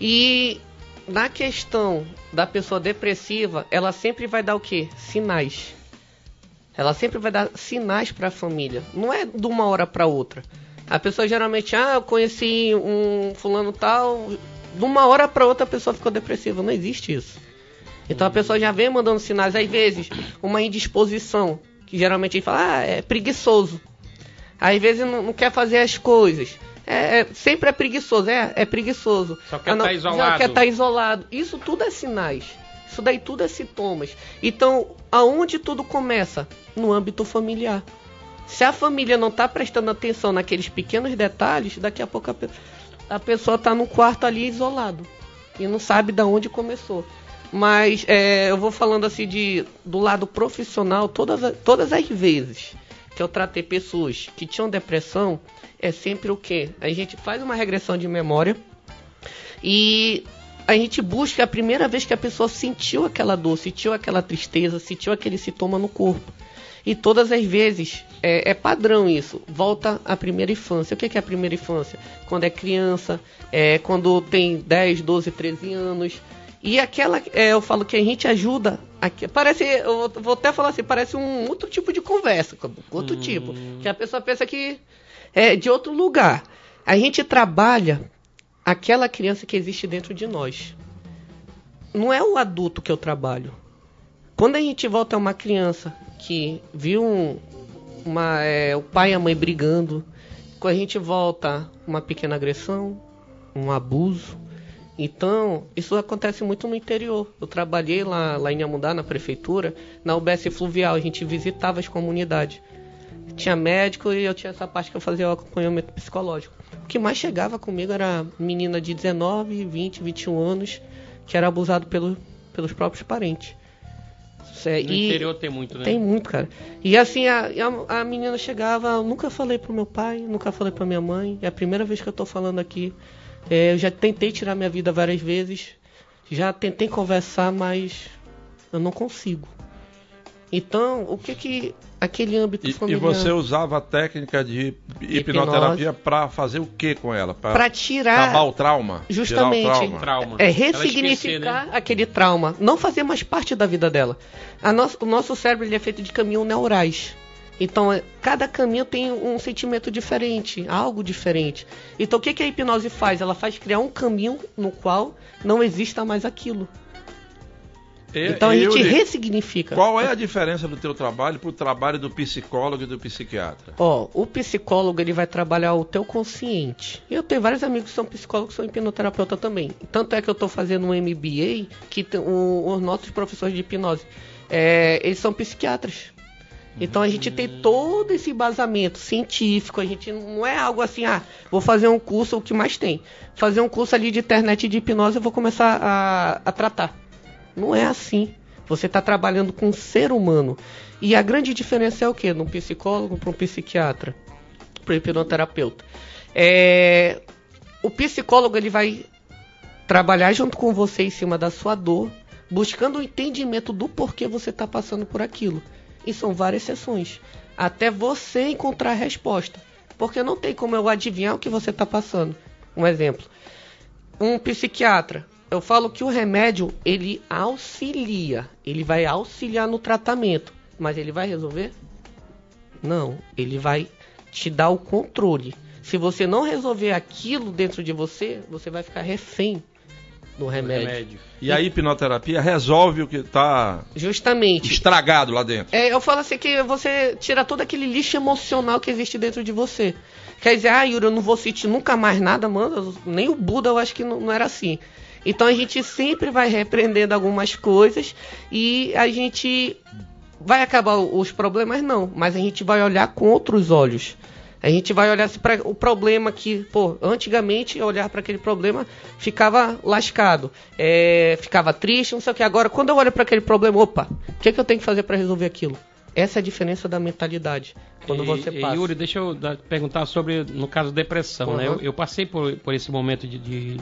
E na questão da pessoa depressiva, ela sempre vai dar o quê? Sinais. Ela sempre vai dar sinais para a família. Não é de uma hora para outra. A pessoa geralmente, ah, eu conheci um fulano tal, de uma hora para outra a pessoa ficou depressiva. Não existe isso. Então a pessoa já vem mandando sinais, às vezes, uma indisposição, que geralmente a gente fala, ah, é preguiçoso. Às vezes não, não quer fazer as coisas. É, é- sempre é preguiçoso, é, é preguiçoso. Só quer Ah, não, tá isolado. quer estar isolado. Isso tudo é sinais. Isso daí tudo é sintomas. Então, aonde tudo começa? No âmbito familiar. Se a família não está prestando atenção naqueles pequenos detalhes, daqui a pouco a, pe- a pessoa tá no quarto ali isolado e não sabe de onde começou. Mas é, eu vou falando assim de do lado profissional, todas, todas as vezes que eu tratei pessoas que tinham depressão, é sempre o quê? A gente faz uma regressão de memória e a gente busca a primeira vez que a pessoa sentiu aquela dor, sentiu aquela tristeza, sentiu aquele sintoma no corpo. E todas as vezes é, é padrão isso. Volta à primeira infância. O que é a primeira infância? Quando é criança, é quando tem 10, 12, 13 anos. E aquela, é, eu falo que a gente ajuda. parece, eu vou até falar assim, parece um outro tipo de conversa, outro tipo. Que a pessoa pensa que é de outro lugar. A gente trabalha aquela criança que existe dentro de nós. Não é o adulto que eu trabalho. Quando a gente volta a uma criança que viu um- uma, é, o pai e a mãe brigando, quando a gente volta uma pequena agressão, um abuso. Então, isso acontece muito no interior. Eu trabalhei lá, lá em Amundá, na prefeitura, na UBS Fluvial, a gente visitava as comunidades. Tinha médico e eu tinha essa parte que eu fazia o acompanhamento psicológico. O que mais chegava comigo era menina de 19, 20, 21 anos que era abusado pelo, pelos próprios parentes. É, No interior tem muito, né? tem muito, cara. E assim, a, a, a menina chegava, eu nunca falei pro meu pai, nunca falei pra minha mãe. É a primeira vez que eu tô falando aqui. É, eu já tentei tirar minha vida várias vezes. Já tentei conversar, mas eu não consigo. Então, o que que aquele âmbito E, e familiar... você usava a técnica de hipnoterapia para fazer o que com ela? Para Pra tirar... acabar o trauma? Justamente. Tirar o trauma. Trauma. É Ela ressignificar esquecer, né? aquele trauma, não fazer mais parte da vida dela. Nosso- o nosso cérebro ele é feito de caminhos neurais. Então, é, cada caminho tem um sentimento diferente, algo diferente. Então, o que, que a hipnose faz? Ela faz criar um caminho no qual não exista mais aquilo. E- Então, a gente Yuri, ressignifica. Qual é a diferença do teu trabalho para o trabalho do psicólogo e do psiquiatra? Ó, o psicólogo ele vai trabalhar o teu consciente. Eu tenho vários amigos que são psicólogos, são hipnoterapeuta também. Tanto é que eu estou fazendo um MBA que o- os nossos professores de hipnose, é, eles são psiquiatras. Então a gente tem todo esse embasamento científico. A gente não é algo assim, ah, vou fazer um curso, o que mais tem? Fazer um curso ali de internet de hipnose, eu vou começar a, a tratar. Não é assim. Você está trabalhando com um ser humano. E a grande diferença é o quê? Num psicólogo para um psiquiatra, para um hipnoterapeuta. É, O psicólogo ele vai trabalhar junto com você em cima da sua dor, buscando o entendimento do porquê você está passando por aquilo. E são várias sessões, até você encontrar a resposta. Porque não tem como eu adivinhar o que você está passando. Um exemplo um psiquiatra. Eu falo que o remédio ele auxilia, ele vai auxiliar no tratamento, mas ele vai resolver? Não, ele vai te dar o controle. Se você não resolver aquilo dentro de você, você vai ficar refém do remédio. Remédio. E a hipnoterapia resolve o que está Justamente. estragado lá dentro. É, eu falo assim que você tira todo aquele lixo emocional que existe dentro de você. Quer dizer, ah, Yuri, eu não vou sentir nunca mais nada, mano. Nem o Buda eu acho que não, não era assim. Então a gente sempre vai repreendendo algumas coisas e a gente vai acabar os problemas, não. Mas a gente vai olhar com outros olhos. A gente vai olhar para o problema que, pô, antigamente olhar para aquele problema ficava lascado, é, ficava triste, não sei o que. Agora, quando eu olho para aquele problema, opa, o que, que eu tenho que fazer para resolver aquilo? Essa é a diferença da mentalidade. Quando E- você e, passa. Yuri, deixa eu perguntar sobre, no caso, depressão, né? Uhum. Eu, eu passei por, por esse momento de, de,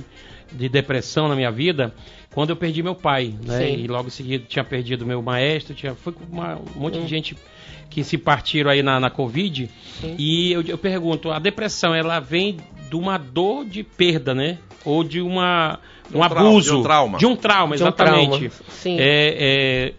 de depressão na minha vida quando eu perdi meu pai, né? Sim. E logo em seguida tinha perdido meu maestro, tinha, foi com uma- um monte Hum. de gente que se partiram aí na, na Covid. Sim. E eu, eu pergunto, a depressão, ela vem de uma dor de perda, né? Ou de uma, um, um abuso. de um trauma. De um trauma, De um exatamente. trauma, sim. É, é,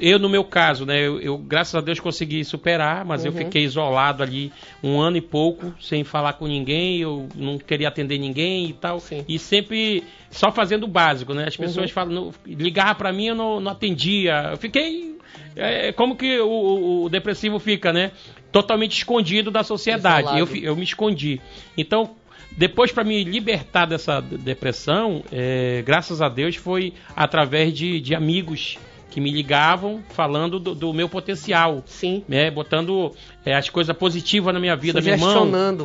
eu, no meu caso, né, eu, eu, graças a Deus consegui superar, mas eu Uhum. fiquei isolado ali um ano e pouco, sem falar com ninguém, eu não queria atender ninguém e tal. Sim. E sempre só fazendo o básico, né? As pessoas Uhum. falam, não, ligavam pra mim, eu não, não atendia. Eu fiquei. É, como que o, o- depressivo fica, né? Totalmente escondido da sociedade. Isolado. Eu, eu me escondi. Então, depois para me libertar dessa depressão, é, graças a Deus, foi através de, de amigos que me ligavam falando do, do meu potencial. Sim. Né, botando é, as coisas positivas na minha vida, meu irmão.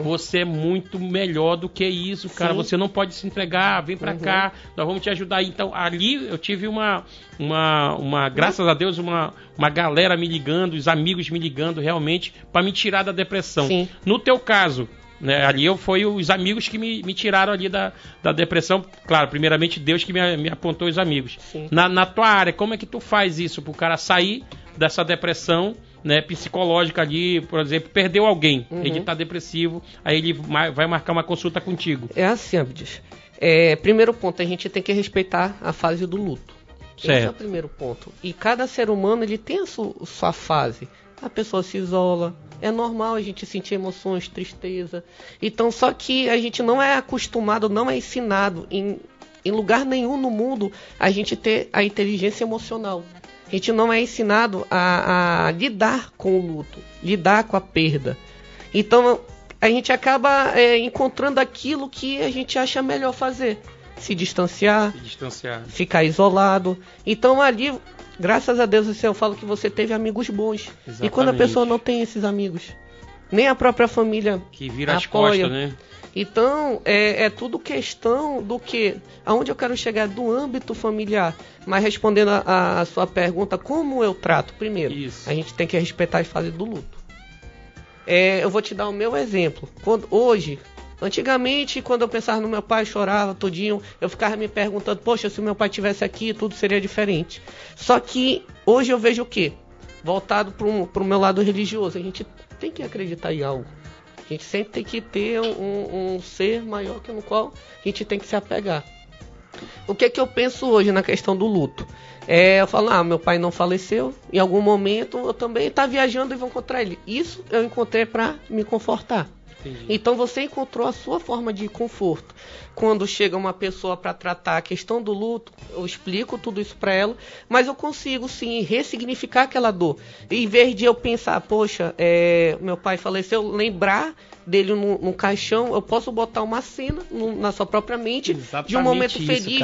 Você é muito melhor do que isso, cara. Sim. Você não pode se entregar, vem pra Uhum. cá, nós vamos te ajudar. Então, ali eu tive uma, uma, uma graças a Deus, uma, uma galera me ligando, os amigos me ligando realmente pra me tirar da depressão. Sim. No teu caso, né, ali eu foi os amigos que me, me tiraram ali da, da depressão. Claro, primeiramente Deus que me, me apontou os amigos. Sim. Na, na tua área, como é que tu faz isso pro cara sair dessa depressão, né, psicológica ali, por exemplo, perdeu alguém, Uhum. ele tá depressivo, aí ele vai marcar uma consulta contigo. É assim, Abdias. É, primeiro ponto, a gente tem que respeitar a fase do luto. Esse é o Certo. primeiro ponto. E cada ser humano ele tem a su- sua fase. A pessoa se isola. É normal a gente sentir emoções, tristeza. Então, só que a gente não é acostumado, não é ensinado em, em lugar nenhum no mundo a gente ter a inteligência emocional. A gente não é ensinado a, a lidar com o luto, lidar com a perda. Então a gente acaba é, encontrando aquilo que a gente acha melhor fazer. Se distanciar, Se distanciar. ficar isolado. Então ali, graças a Deus, eu falo que você teve amigos bons. E quando a Exatamente. pessoa não tem esses amigos, nem a própria família Que vira as apoia. costas, né? Então, é, é tudo questão do que. Aonde eu quero chegar do âmbito familiar. Mas respondendo a, a- a sua pergunta, como eu trato? Primeiro, Isso. a gente tem que respeitar as fases do luto. É, eu vou te dar o meu exemplo. Quando, hoje, antigamente, quando eu pensava no meu pai, chorava todinho, eu ficava me perguntando, poxa, se meu pai tivesse aqui, tudo seria diferente. Só que hoje eu vejo o quê? Voltado para o meu lado religioso. A gente tem que acreditar em algo. A gente sempre tem que ter um, um ser maior que no qual a gente tem que se apegar. O que que eu penso hoje na questão do luto? É, eu falo, ah, meu pai não faleceu, em algum momento eu também tá viajando e vou encontrar ele. Isso eu encontrei para me confortar. Então você encontrou a sua forma de conforto. Quando chega uma pessoa para tratar a questão do luto, eu explico tudo isso para ela, mas eu consigo sim ressignificar aquela dor. Em vez de eu pensar, poxa, é, meu pai faleceu, lembrar dele no, no caixão, eu posso botar uma cena no- na sua própria mente de um Exatamente momento isso, feliz,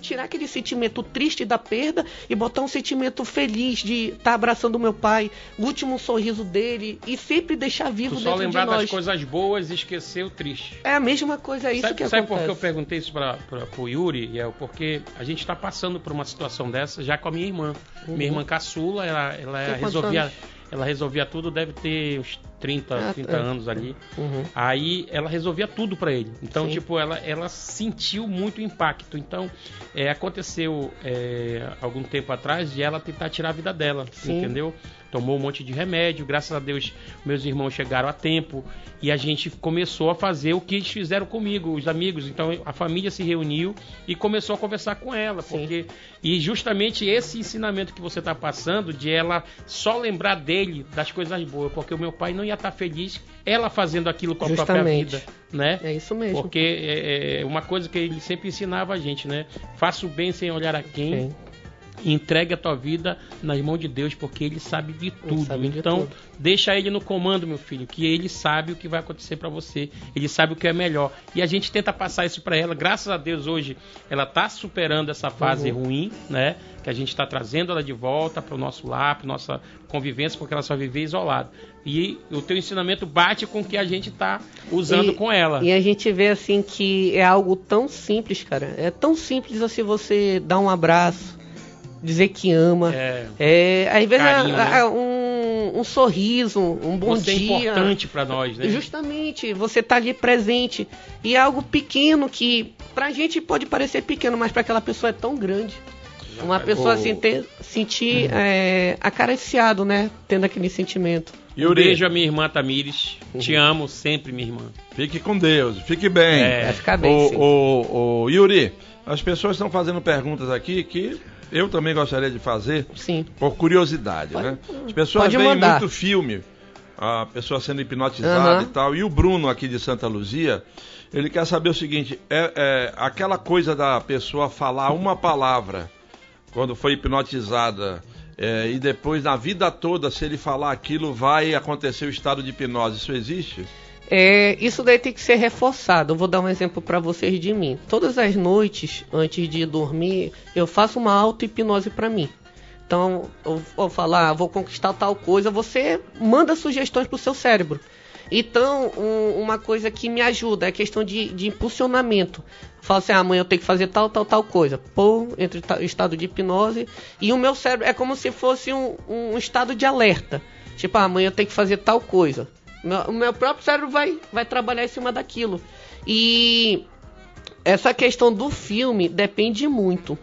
tirar aquele sentimento triste da perda e botar um sentimento feliz de estar abraçando o meu pai, o último sorriso dele e sempre deixar vivo Tu só dentro de lembrar das nós. coisas boas e esquecer o triste. É a mesma coisa, é isso sabe, que sabe por acontece. que eu perguntei isso para o Yuri? É porque a gente está passando por uma situação dessa já com a minha irmã. Minha irmã caçula, ela, ela Uhum. Resolvia, ela resolvia tudo, deve ter uns 30, Ah, 30 é. anos ali. Uhum. Aí ela resolvia tudo para ele. Então, Sim. tipo, ela, ela sentiu muito impacto. Então, é, aconteceu é, algum tempo atrás de ela tentar tirar a vida dela, Sim. entendeu? Tomou um monte de remédio, graças a Deus meus irmãos chegaram a tempo e a gente começou a fazer o que eles fizeram comigo, os amigos. Então a família se reuniu e começou a conversar com ela, Sim. porque e justamente esse ensinamento que você está passando de ela só lembrar dele das coisas boas, porque o meu pai não ia estar feliz ela fazendo aquilo com a própria Justamente. vida, né? É isso mesmo. Porque é, é uma coisa que ele sempre ensinava a gente, né? Faça o bem sem olhar a quem, Sim. Entregue a tua vida nas mãos de Deus, porque ele sabe de tudo. sabe de então, tudo. deixa ele no comando, meu filho, que ele sabe o que vai acontecer pra você. Ele sabe o que é melhor. E a gente tenta passar isso pra ela. Graças a Deus hoje ela tá superando essa fase Uhum. ruim, né? Que a gente tá trazendo ela de volta pro nosso lar, pra nossa convivência, porque ela só vivia isolada. E o teu ensinamento bate com o que a gente tá usando E- com ela. E a gente vê assim que é algo tão simples, cara. É tão simples assim você dar um abraço, dizer que ama. É. É, às vezes Carinho, é- né? é um, um sorriso, um bom você dia. é importante pra nós, né? Justamente, você tá ali presente. E é algo pequeno que pra gente pode parecer pequeno, mas pra aquela pessoa é tão grande. Uma pessoa assim ter, sentir é, acariciado, né? Tendo aquele sentimento. Um Yuri, beijo a minha irmã Tamires. Te amo sempre, minha irmã. fique com Deus, fique bem. É. Vai ficar bem, sim. O, o, o Yuri, as pessoas estão fazendo perguntas aqui que eu também gostaria de fazer Sim. por curiosidade, né? As pessoas pode veem mandar. muito filme, a pessoa sendo hipnotizada Aham. e tal. E o Bruno aqui de Santa Luzia, ele quer saber o seguinte: é, é aquela coisa da pessoa falar uma palavra quando foi hipnotizada. é, e depois, na vida toda, se ele falar aquilo, vai acontecer o estado de hipnose. Isso existe? É, isso daí tem que ser reforçado. Eu vou dar um exemplo para vocês de mim. Todas as noites, antes de dormir, eu faço uma auto-hipnose para mim. Então, eu vou falar, vou conquistar tal coisa, você manda sugestões pro seu cérebro. Então, um, uma coisa que me ajuda é a questão de, de impulsionamento. Fala assim, ah, amanhã eu tenho que fazer tal, tal, tal coisa. Pô, entre estado de hipnose. E o meu cérebro é como se fosse um, um estado de alerta. Tipo, ah, amanhã eu tenho que fazer tal coisa. O meu próprio cérebro vai, vai trabalhar em cima daquilo. E essa questão do filme depende muito.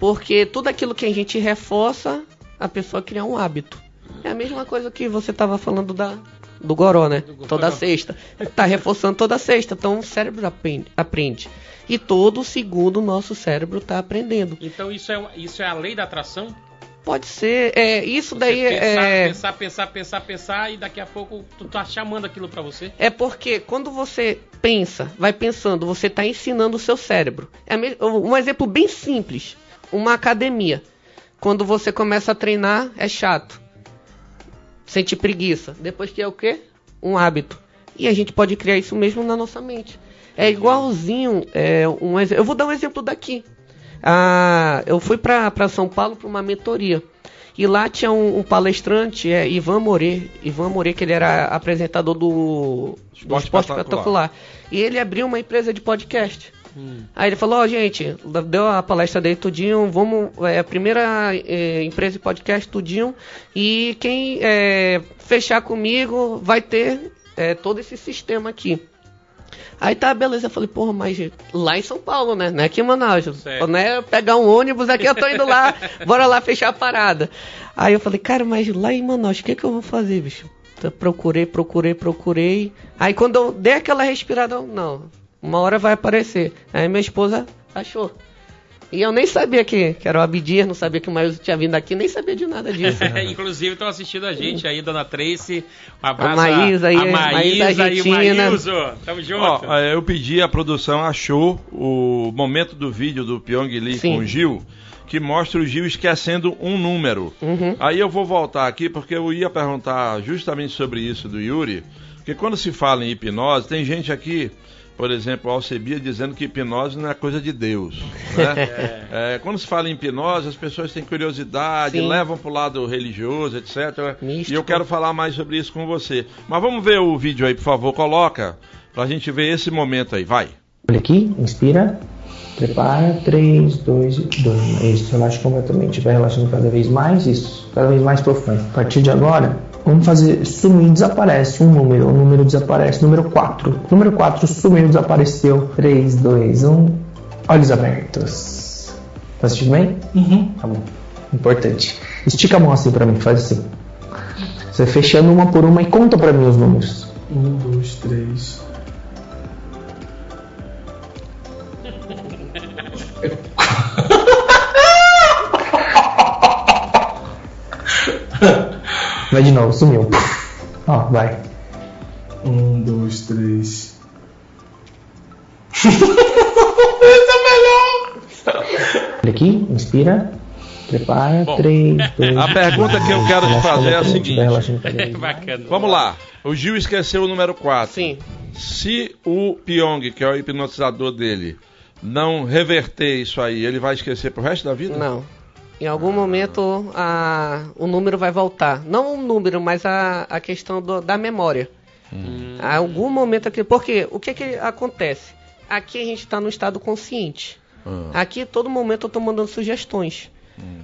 Porque tudo aquilo que a gente reforça, a pessoa cria um hábito. É a mesma coisa que você estava falando da, do goró, né? Do toda sexta. Tá reforçando toda sexta. Então o cérebro aprende. aprende. E todo segundo o nosso cérebro está aprendendo. Então isso é, isso é a lei da atração? Pode ser. É, isso Você daí pensar, é. Pensar, pensar, pensar, pensar e daqui a pouco tu tá chamando aquilo pra você. É porque quando você pensa, vai pensando, você está ensinando o seu cérebro. É um exemplo bem simples: uma academia. Quando você começa a treinar, é chato. Sente preguiça. Depois que é o quê? Um hábito. E a gente pode criar isso mesmo na nossa mente. É igualzinho. É, um, eu vou dar um exemplo daqui. Ah, eu fui para São Paulo para uma mentoria. E lá tinha um, um palestrante, é, Ivan More. Ivan More, que ele era apresentador do do Esporte Esporte, Espetacular. E ele abriu uma empresa de podcast. Aí ele falou, ó, gente, deu a palestra dele tudinho, vamos, é a primeira é, empresa de podcast tudinho, e quem é, fechar comigo vai ter é, todo esse sistema aqui. Aí tá, beleza, eu falei, porra, mas lá em São Paulo, né? Não é aqui em Manaus. Certo. Né? Pegar um ônibus aqui, eu tô indo lá, bora lá fechar a parada. Aí eu falei, cara, mas lá em Manaus, o que que eu vou fazer, bicho? Então, procurei, procurei, procurei. Aí quando eu dei aquela respirada, eu, não, uma hora vai aparecer. Aí minha esposa achou. E eu nem sabia que, que era o Abdir, não sabia que o Maílson tinha vindo aqui, nem sabia de nada disso. Inclusive estão assistindo a gente aí, Dona Tracy. Um abraço A Maísa aí, a Maísa, Maísa e o. Maílson. Tamo junto. Ó, é, eu pedi, a produção achou o momento do vídeo do Pyong Lee Sim. com o Gil, que mostra o Gil esquecendo um número. Uhum. Aí eu vou voltar aqui porque eu ia perguntar justamente sobre isso do Yuri, porque quando se fala em hipnose, tem gente aqui, por exemplo, Alcebia dizendo que hipnose não é coisa de Deus. Né? É, quando se fala em hipnose, as pessoas têm curiosidade, Sim. levam para o lado religioso, etc. Místico. E eu quero falar mais sobre isso com você. Mas vamos ver o vídeo aí, por favor, coloca, pra gente ver esse momento aí, vai. Olha aqui, inspira, prepara, 3, 2, 2. Isso, relaxa completamente. Vai relaxando cada vez mais, isso, cada vez mais profundo. A partir de agora, vamos fazer sumir, desaparece um número, o número desaparece, número 4. Número 4 sumiu, desapareceu. 3, 2, 1. Olhos abertos. Tá assistindo bem? Uhum. Tá bom. Importante. Estica a mão assim pra mim, faz assim. Você fechando uma por uma e conta pra mim os números. Um, dois, três. Vai de novo, sumiu. Ó, vai. Um, dois, três. Olha aqui, inspira, prepara, 3, 2, a pergunta que eu quero te fazer é a seguinte. Bacana. Vamos lá. O Gil esqueceu o número 4. Sim. Se o Pyong, que é o hipnotizador dele, não reverter isso aí, ele vai esquecer pro resto da vida? Não. Em algum momento a, o número vai voltar. Não o número, mas a, a questão do- da memória. Hum. Em algum momento aqui. Porque o que, que acontece? Aqui a gente está no estado consciente. Ah. Aqui todo momento eu estou mandando sugestões.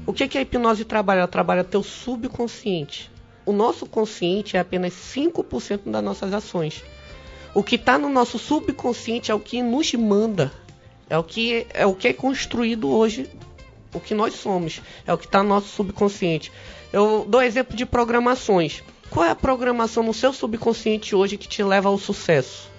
O que, que a hipnose trabalha? Ela trabalha teu subconsciente. O nosso consciente é apenas 5% das nossas ações. O que está no nosso subconsciente é o que nos manda. É o que é o que é construído hoje, o que nós somos. É o que está no nosso subconsciente. Eu dou exemplo de programações. Qual é a programação no seu subconsciente hoje que te leva ao sucesso?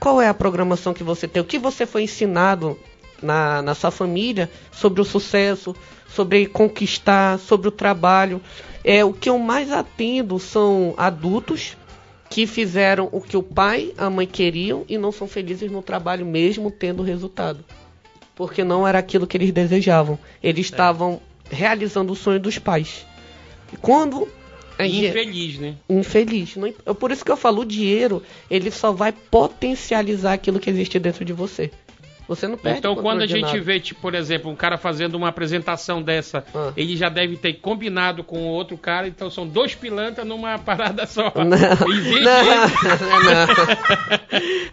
Qual é a programação que você tem? O que você foi ensinado na, na sua família sobre o sucesso, sobre conquistar, sobre o trabalho? É o que eu mais atendo são adultos que fizeram o que o pai, a mãe queriam e não são felizes no trabalho mesmo tendo resultado. Porque não era aquilo que eles desejavam. Eles estavam realizando o sonho dos pais. E quando gente- Infeliz, né? infeliz. Não, é por isso que eu falo, o dinheiro, ele só vai potencializar aquilo que existe dentro de você. Você não perde Então, quando a gente nada. vê, tipo, por exemplo, um cara fazendo uma apresentação dessa, Ah. ele já deve ter combinado com outro cara, então são dois pilantras numa parada só. Não, Existe não, não.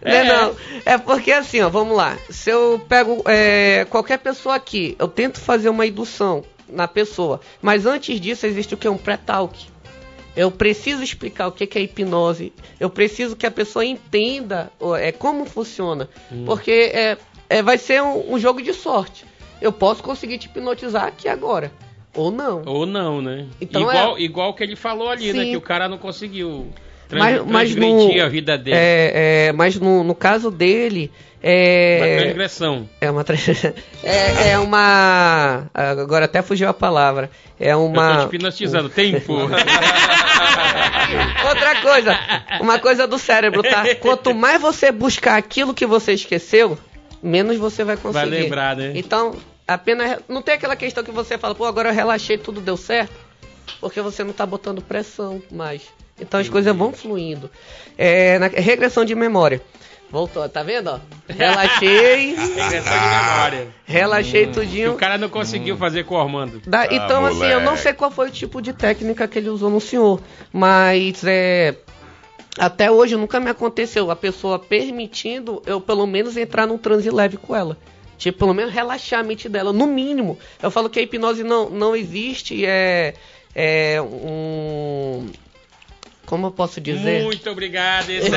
É, não. É porque assim, ó, vamos lá. Se eu pego é, qualquer pessoa aqui, eu tento fazer uma indução na pessoa, mas antes disso existe o que? Um pré-talk. Eu preciso explicar o que é hipnose. Eu preciso que a pessoa entenda é, como funciona. Hum. Porque é, é, vai ser um, um jogo de sorte. Eu posso conseguir te hipnotizar aqui agora. Ou não. Ou não, né? Então igual, é- igual que ele falou ali, né? Sim. Que o cara não conseguiu trans, Mas, mas no, a vida dele. É, é, mas no, no caso dele, Uma é, transgressão. é uma tra- é, é uma agora até fugiu a palavra. É Eu tô te uma hipnotizando. Tempo. outra coisa, uma coisa do cérebro, tá? Quanto mais você buscar aquilo que você esqueceu, menos você vai conseguir. Vai lembrar, né? Então, apenas não tem aquela questão que você fala, pô, agora eu relaxei, tudo deu certo, porque você não tá botando pressão mais. Então as coisas vão fluindo. É, na regressão de memória. Voltou, tá vendo, ó? Relaxei, Regressão de memória. relaxei Que tudinho. o cara não conseguiu fazer com o Armando. Da- então, assim, eu não sei qual foi o tipo de técnica que ele usou no senhor, mas é. Até hoje nunca me aconteceu a pessoa permitindo eu pelo menos entrar num transe leve com ela. Tipo, pelo menos relaxar a mente dela, no mínimo. Eu falo que a hipnose não, não existe, é. É um. Como eu posso dizer? Muito obrigado. Esse.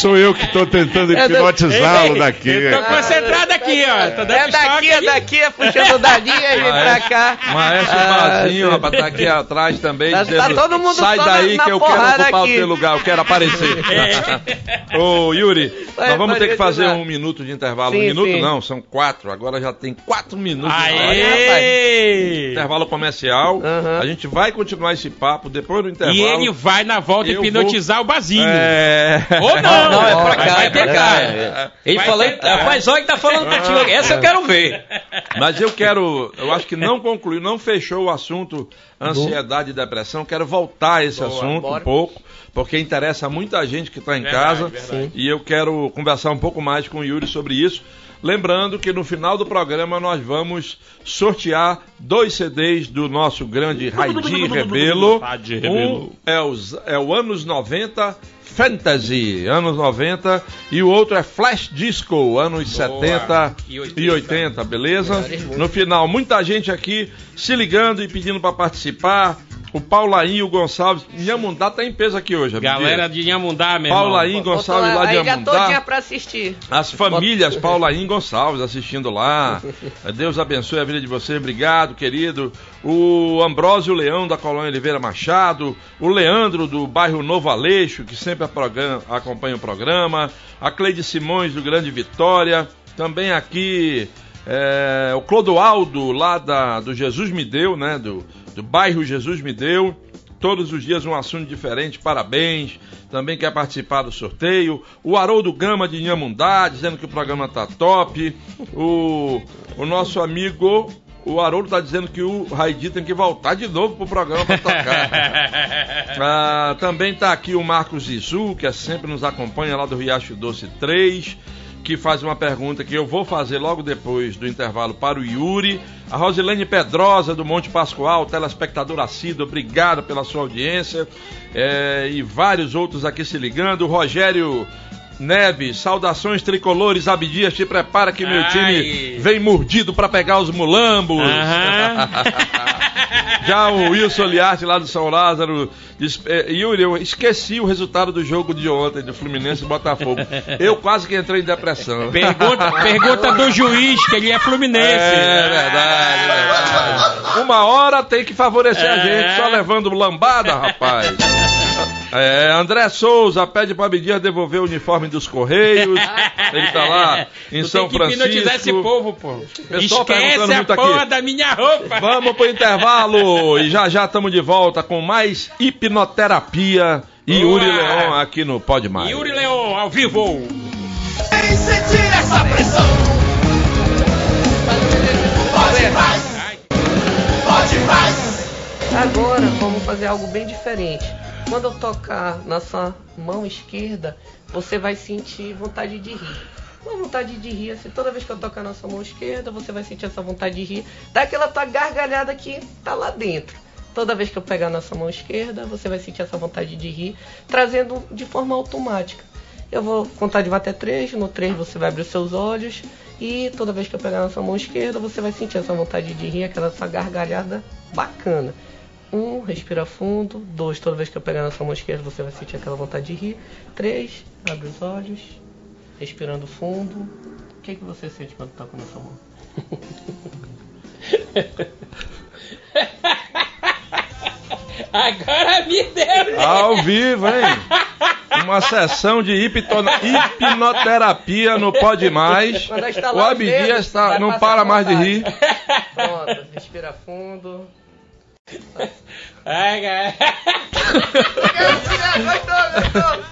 Sou eu que estou tentando É do- hipnotizá-lo daqui. Tô concentrado aqui, ó. Tô dando É daqui, é daqui, é puxando dali, aí vem pra cá. Maestro Ah, Bazinho, sim. rapaz, tá aqui atrás também. Tá- dizendo, tá todo mundo Sai daí na- que na eu quero porrada ocupar aqui." o teu lugar, eu quero aparecer. Ô, Yuri, Vai, nós vamos ter que fazer um minuto de intervalo. um Sim, minuto sim. não, são quatro. Agora já tem quatro minutos. de Aê! Intervalo comercial. Aham. A gente vai continuar esse papo depois do intervalo. E ele vai na volta Eu hipnotizar o Bazinho. É... Ou não. Não, é pra Vai- cá, vai é pra cá. é. Ele Vai falou, tentar. rapaz, olha que tá falando contigo aqui. Essa eu quero ver. Mas eu quero, eu acho que não concluiu, não fechou o assunto ansiedade e depressão. Quero voltar a esse Boa, assunto bora. um pouco, porque interessa muita gente que está em Verdade, casa. verdade. E eu quero conversar um pouco mais com o Yuri sobre isso. Lembrando que no final do programa nós vamos sortear dois CDs do nosso grande Raidi Rebelo. Um é, os, é o anos 90 Fantasy, anos 90, e o outro é Flash Disco, anos 70 E e 80. 80, beleza? No final, muita gente aqui se ligando e pedindo para participar. O Paulainho Gonçalves, Inhamundá tá em peso aqui hoje, Abdias. Galera de Inhamundá, meu irmão. Paulainho Gonçalves lá de a ilha Inhamundá. todinha pra assistir. As famílias Paulaim Gonçalves assistindo lá. Deus abençoe a vida de você. Obrigado, querido. O Ambrósio Leão da Colônia Oliveira Machado. O Leandro do bairro Novo Aleixo, que sempre acompanha o programa. A Cleide Simões do Grande Vitória. Também aqui é, o Clodoaldo lá da, do Jesus Me Deu, né? Do, do bairro Jesus Me Deu. Todos os dias um assunto diferente, parabéns. Também quer participar do sorteio. O Haroldo Gama de Inhamundá, dizendo que o programa tá top. O, o nosso amigo, o Haroldo tá dizendo que o Raidi tem que voltar de novo pro programa para tocar. Ah, também tá aqui o Marcos Izu, que é sempre nos acompanha lá do Riacho Doce 3 que faz uma pergunta que eu vou fazer logo depois do intervalo para o Yuri. A Rosilene Pedrosa, do Monte Pascoal, telespectador assíduo, obrigado pela sua audiência. É, e vários outros aqui se ligando. O Rogério Neves, saudações tricolores. Abdias, te prepara que meu Ai. time vem mordido para pegar os mulambos. Já o Wilson Liarte lá do São Lázaro diz, eh, Yuri, eu esqueci o resultado do jogo de ontem do Fluminense e Botafogo. Eu quase que entrei em depressão. Pergunta, pergunta do juiz, que ele é Fluminense. É verdade, é verdade. Uma hora tem que favorecer a É. gente, só levando lambada, rapaz. É, André Souza pede para Abdias devolver o uniforme dos Correios. Ele tá lá em Tu São tem que hipnotizar esse Francisco. povo, pô. Pessoal Esquece perguntando a muito aqui. porra da minha roupa. Vamos pro intervalo e já já estamos de volta com mais hipnoterapia e. Yuri Leon aqui no Pode Mais. Yuri Leon, ao vivo. Agora vamos fazer algo bem diferente. Quando eu tocar na sua mão esquerda, você vai sentir vontade de rir. uma vontade de rir, assim, toda vez que eu tocar na sua mão esquerda, você vai sentir essa vontade de rir, daquela tua gargalhada que tá lá dentro. Toda vez que eu pegar na sua mão esquerda, você vai sentir essa vontade de rir, trazendo de forma automática. Eu vou contar de até três, no três você vai abrir os seus olhos e toda vez que eu pegar na sua mão esquerda, você vai sentir essa vontade de rir, aquela essa gargalhada bacana. Um, respira fundo. Dois, toda vez que eu pegar na sua mão esquerda, você vai sentir aquela vontade de rir. Três, abre os olhos, respirando fundo. O que, que você sente quando toca na sua mão? Agora me deu. Ao vivo, hein? Uma sessão de hipnoterapia no Pode Mais. O Abdias tá, não para mais de rir. Pronto, respira fundo. Ai, cara. Gostou, gostou.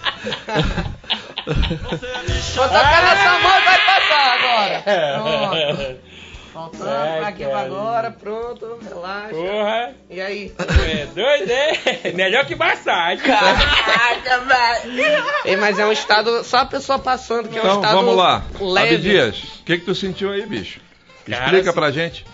Vou tocar na sua mão, vai passar agora. Pronto. Voltando Ai, pra agora, pronto, relaxa. Porra. E aí? É doido, é? Melhor que massagem. Caraca, velho. Ei, Mas é um estado, só a pessoa passando, que é um Então estado vamos lá. leve. Abdias, o que, que tu sentiu aí, bicho? Cara, Explica assim, pra gente.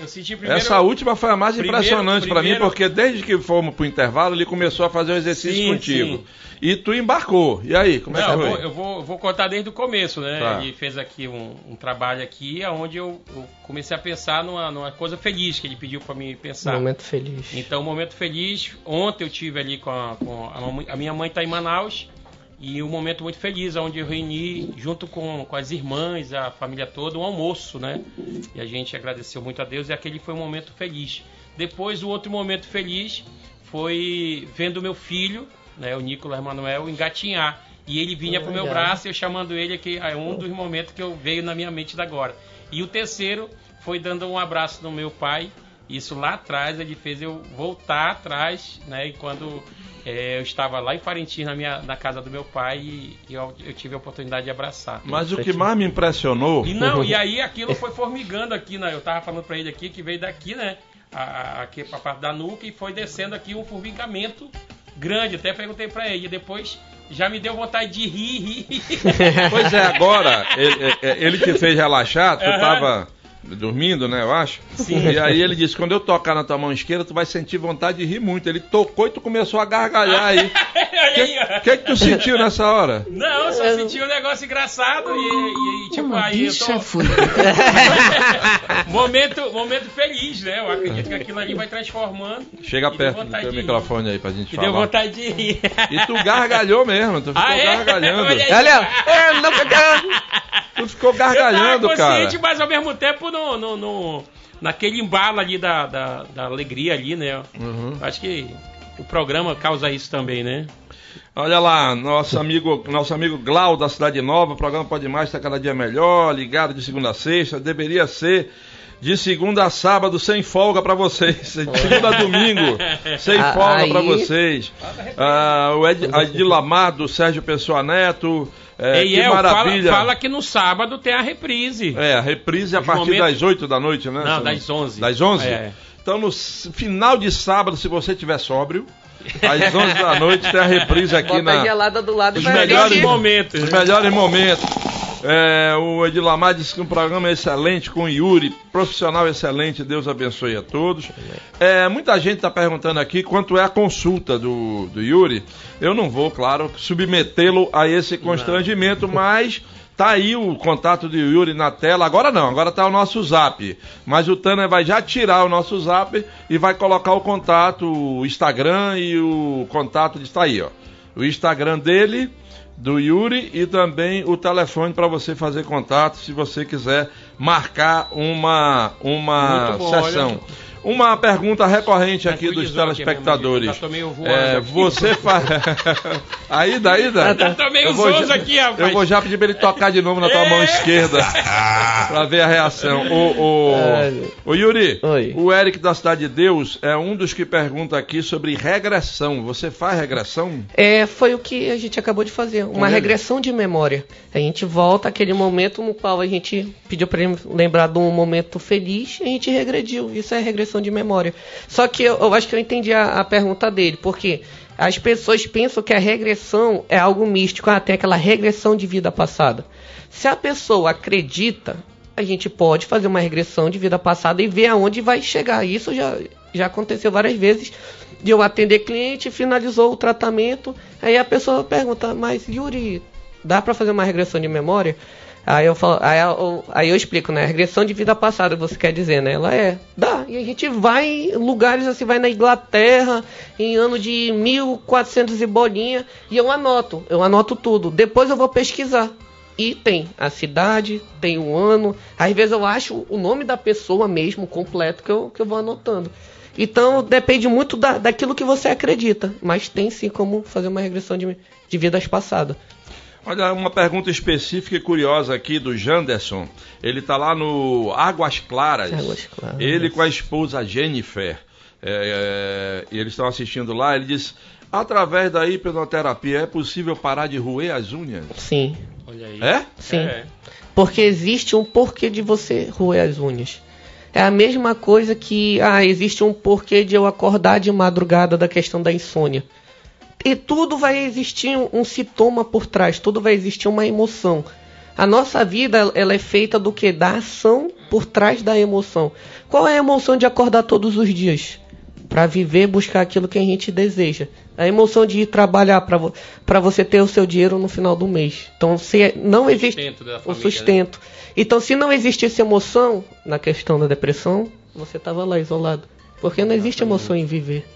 Eu senti primeiro. Essa última foi a mais primeiro- impressionante pra mim, porque desde que fomos pro intervalo, ele começou a fazer o exercício Sim, contigo. sim. E tu embarcou. E aí, como é Não, que eu foi? vou, eu vou, eu vou contar desde o começo, né? Tá. Ele fez aqui um, um trabalho aqui, onde eu, eu comecei a pensar numa, numa coisa feliz que ele pediu pra mim pensar. Momento feliz. Então, momento feliz. Ontem eu tive ali com a, com a, a minha mãe está em Manaus e um momento muito feliz, onde eu reuni junto com, com as irmãs, a família toda, um almoço, né? E a gente agradeceu muito a Deus e aquele foi um momento feliz. Depois, o outro momento feliz foi vendo meu filho, né, o Nicolas Manuel, engatinhar. E ele vinha pro meu braço e eu chamando ele aqui, é um dos momentos que eu veio na minha mente da agora. E o terceiro foi dando um abraço no meu pai. Isso lá atrás ele fez eu voltar atrás, né? E quando eh, eu estava lá em Parintins, na, minha, na casa do meu pai, e, e eu, eu tive a oportunidade de abraçar. Mas o que mais me impressionou. E não, e aí aquilo foi formigando aqui, né? Eu tava falando pra ele aqui que veio daqui, né? A, a- aqui pra parte da nuca e foi descendo aqui um formigamento grande. Até perguntei pra ele. E depois já me deu vontade de rir, rir. Pois é, agora, ele, é- ele te fez relaxar, tu Aham. tava dormindo, né, eu acho. Sim. E aí ele disse, quando eu tocar na tua mão esquerda, tu vai sentir vontade de rir muito. Ele tocou e tu começou a gargalhar aí. Olha O aí, ó. que, que que tu sentiu nessa hora? Não, eu só senti um negócio engraçado e, e- e, tipo, aí eu tô... momento, momento feliz, né? Eu acredito que aquilo ali vai transformando. Chega perto do teu microfone aí pra gente Que deu falar. vontade de rir. E tu gargalhou mesmo, tu ficou Ah, é? gargalhando. Olha aí. Olha, é, não, Tu ficou eu gargalhando, tava cara. consciente, mas ao mesmo tempo no, no, no- naquele embalo ali da, da, da alegria ali, né? Uhum. Acho que o programa causa isso também, né? Olha lá, nosso amigo, nosso amigo Glau da Cidade Nova, o programa Pode Mais está cada dia melhor, ligado de segunda a sexta, deveria ser de segunda a sábado sem folga para vocês, de segunda a domingo sem Ah, folga para vocês. Ah, o Ed, Adilamar do Sérgio Pessoa Neto, é, que Eiel, fala, maravilha. fala que no sábado tem a reprise. É, a reprise a Os partir momentos- das 8 da noite, né? Não, das 11. Das 11? É. Então, no final de sábado, se você estiver sóbrio, às 11 da noite tem a reprise aqui Bota a na, gelada do lado os melhores momentos. Os melhores momentos. É, o Edilamar disse que um programa excelente com o Yuri, profissional excelente, Deus abençoe a todos. É, muita gente está perguntando aqui quanto é a consulta do, do Yuri. Eu não vou, claro, submetê-lo a esse constrangimento, mas tá aí o contato do Yuri na tela. Agora não, agora tá o nosso zap. Mas o Tanner vai já tirar o nosso zap e vai colocar o contato, o Instagram e o contato está aí, ó. O Instagram dele do Yuri e também o telefone para você fazer contato se você quiser marcar uma, uma bom, sessão. olha. Uma pergunta recorrente aqui dos aqui, telespectadores. tô meio voando É, aqui. você faz. aí, daí, daí. Já já- aqui, rapaz. Eu vou já pedir pra ele tocar de novo na tua É. mão esquerda pra ver a reação. O, o, É. o Yuri, Oi. o Eric da Cidade de Deus é um dos que pergunta aqui sobre regressão. Você faz regressão? É, foi o que a gente acabou de fazer, uma ele? regressão de memória. A gente volta àquele momento no qual a gente pediu para ele lembrar de um momento feliz e a gente regrediu. Isso é regressão de memória. Só que eu, eu acho que eu entendi a, a pergunta dele, porque as pessoas pensam que a regressão é algo místico, ah, tem aquela regressão de vida passada. Se a pessoa acredita, a gente pode fazer uma regressão de vida passada e ver aonde vai chegar. Isso já, já aconteceu várias vezes de eu atender cliente, finalizou o tratamento, aí a pessoa pergunta, mas Yuri, dá para fazer uma regressão de memória? Aí eu falo, aí eu, aí eu explico, né? Regressão de vida passada, você quer dizer, né? Ela é, dá. E a gente vai em lugares assim, vai na Inglaterra, em ano de 1400 e bolinha, e eu anoto, eu anoto tudo. Depois eu vou pesquisar. E tem a cidade, tem o ano. Às vezes eu acho o nome da pessoa mesmo, completo, que eu, que eu vou anotando. Então depende muito da, daquilo que você acredita. Mas tem sim como fazer uma regressão de, de vidas passadas. Olha, uma pergunta específica e curiosa aqui do Janderson. Ele está lá no Águas Claras. Águas Claras. Ele com a esposa Jennifer. É, é, e eles estão assistindo lá. Ele diz: através da hipnoterapia é possível parar de roer as unhas? Sim, Olha aí. É? sim. É. Porque existe um porquê de você roer as unhas. É a mesma coisa que, ah, existe um porquê de eu acordar de madrugada da questão da insônia. E tudo vai existir um, sintoma por trás, tudo vai existir uma emoção. A nossa vida, ela é feita do que? Da ação por trás da emoção. Qual é a emoção de acordar todos os dias? Para viver, buscar aquilo que a gente deseja. A emoção de ir trabalhar para você ter o seu dinheiro no final do mês. Então, se não existe sustento da o família, sustento. Então, se não existisse emoção na questão da depressão, você estava lá isolado. Porque não existe emoção em viver.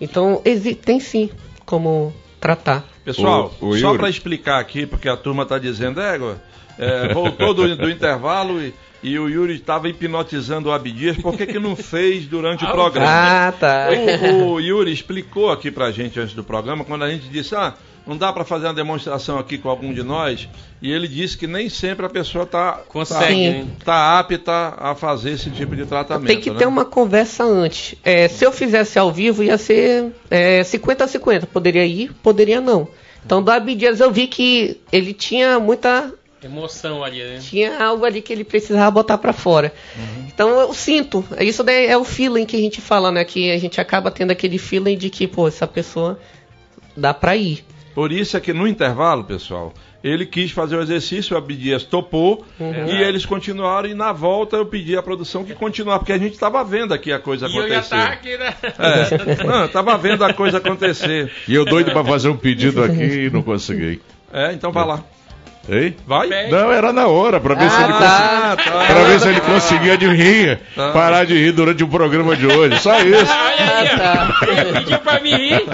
Então, tem sim como tratar. Pessoal, O- o só para explicar aqui, porque a turma está dizendo, égua, é, voltou do, do intervalo e, e o Yuri estava hipnotizando o Abdias, por que, que não fez durante o programa? Ah, tá. O, o Yuri explicou aqui pra gente antes do programa, quando a gente disse, ah, não dá para fazer uma demonstração aqui com algum de nós, e ele disse que nem sempre a pessoa está Consegue, né? tá apta a fazer esse tipo de tratamento. Tem que né? ter uma conversa antes. É, se eu fizesse ao vivo, ia ser é, 50 a 50. Poderia ir, poderia não. Então, do Abdias, eu vi que ele tinha muita. Emoção ali, né? Tinha algo ali que ele precisava botar pra fora. Então, eu sinto. Isso daí é o feeling que a gente fala, né? Que a gente acaba tendo aquele feeling de que, pô, essa pessoa dá pra ir. Por isso é que no intervalo, pessoal, ele quis fazer o exercício, o Abdias topou Uhum. e eles continuaram. E na volta eu pedi à produção que continuasse, porque a gente estava vendo aqui a coisa E eu já acontecer. tá aqui, né? É, não, estava vendo a coisa acontecer. E eu doido para fazer um pedido aqui e não consegui. É, então vai lá. Hein? Vai? Bem. Não, era na hora, para ver se ele conseguia. tá. tá. Pra ver se ele conseguia adivinhar, Tá. parar de rir durante o programa de hoje. Só isso. Olha aí, Ah, tá. ó. Ele pediu pra me rir.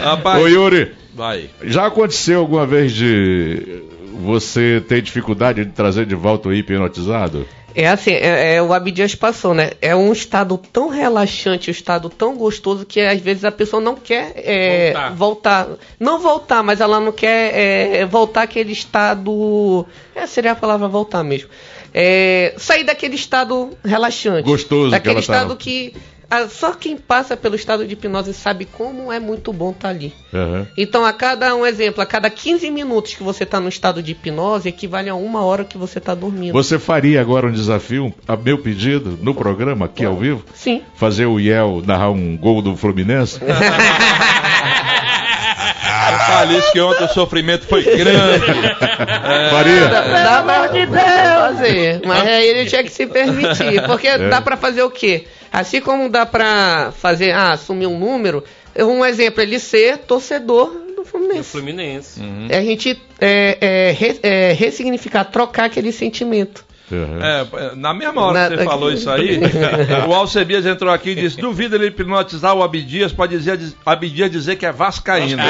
Rapaz, Ô Yuri, vai. já aconteceu alguma vez de você ter dificuldade de trazer de volta o hipnotizado? É assim, é, é o Abdias passou, né? É um estado tão relaxante, um estado tão gostoso que às vezes a pessoa não quer é, Voltar. voltar. Não voltar, mas ela não quer é, voltar aquele estado. É, seria a palavra voltar mesmo. É, sair daquele estado relaxante. Gostoso que Daquele tava. estado que. Ah, só quem passa pelo estado de hipnose sabe como é muito bom estar ali. Aham. Então, a cada um exemplo, a cada 15 minutos que você está no estado de hipnose, equivale a uma hora que você está dormindo. Você faria agora um desafio, a meu pedido, no programa, aqui ao vivo? Sim. Fazer o Iel narrar um gol do Fluminense? Isso que ontem o sofrimento foi grande. Faria? Dá pra fazer, mas aí ele tinha que se permitir. Porque dá pra fazer o quê? Assim como dá pra fazer, ah, assumir um número, um exemplo, ele ser torcedor do Do Fluminense. Fluminense. É a gente é, é, re- é, ressignificar, trocar aquele sentimento. Aham. É, na mesma hora que você falou isso aí, o Alcebias entrou aqui e disse: duvida ele hipnotizar o Abdias para dizer Abdias dizer que é vascaíno.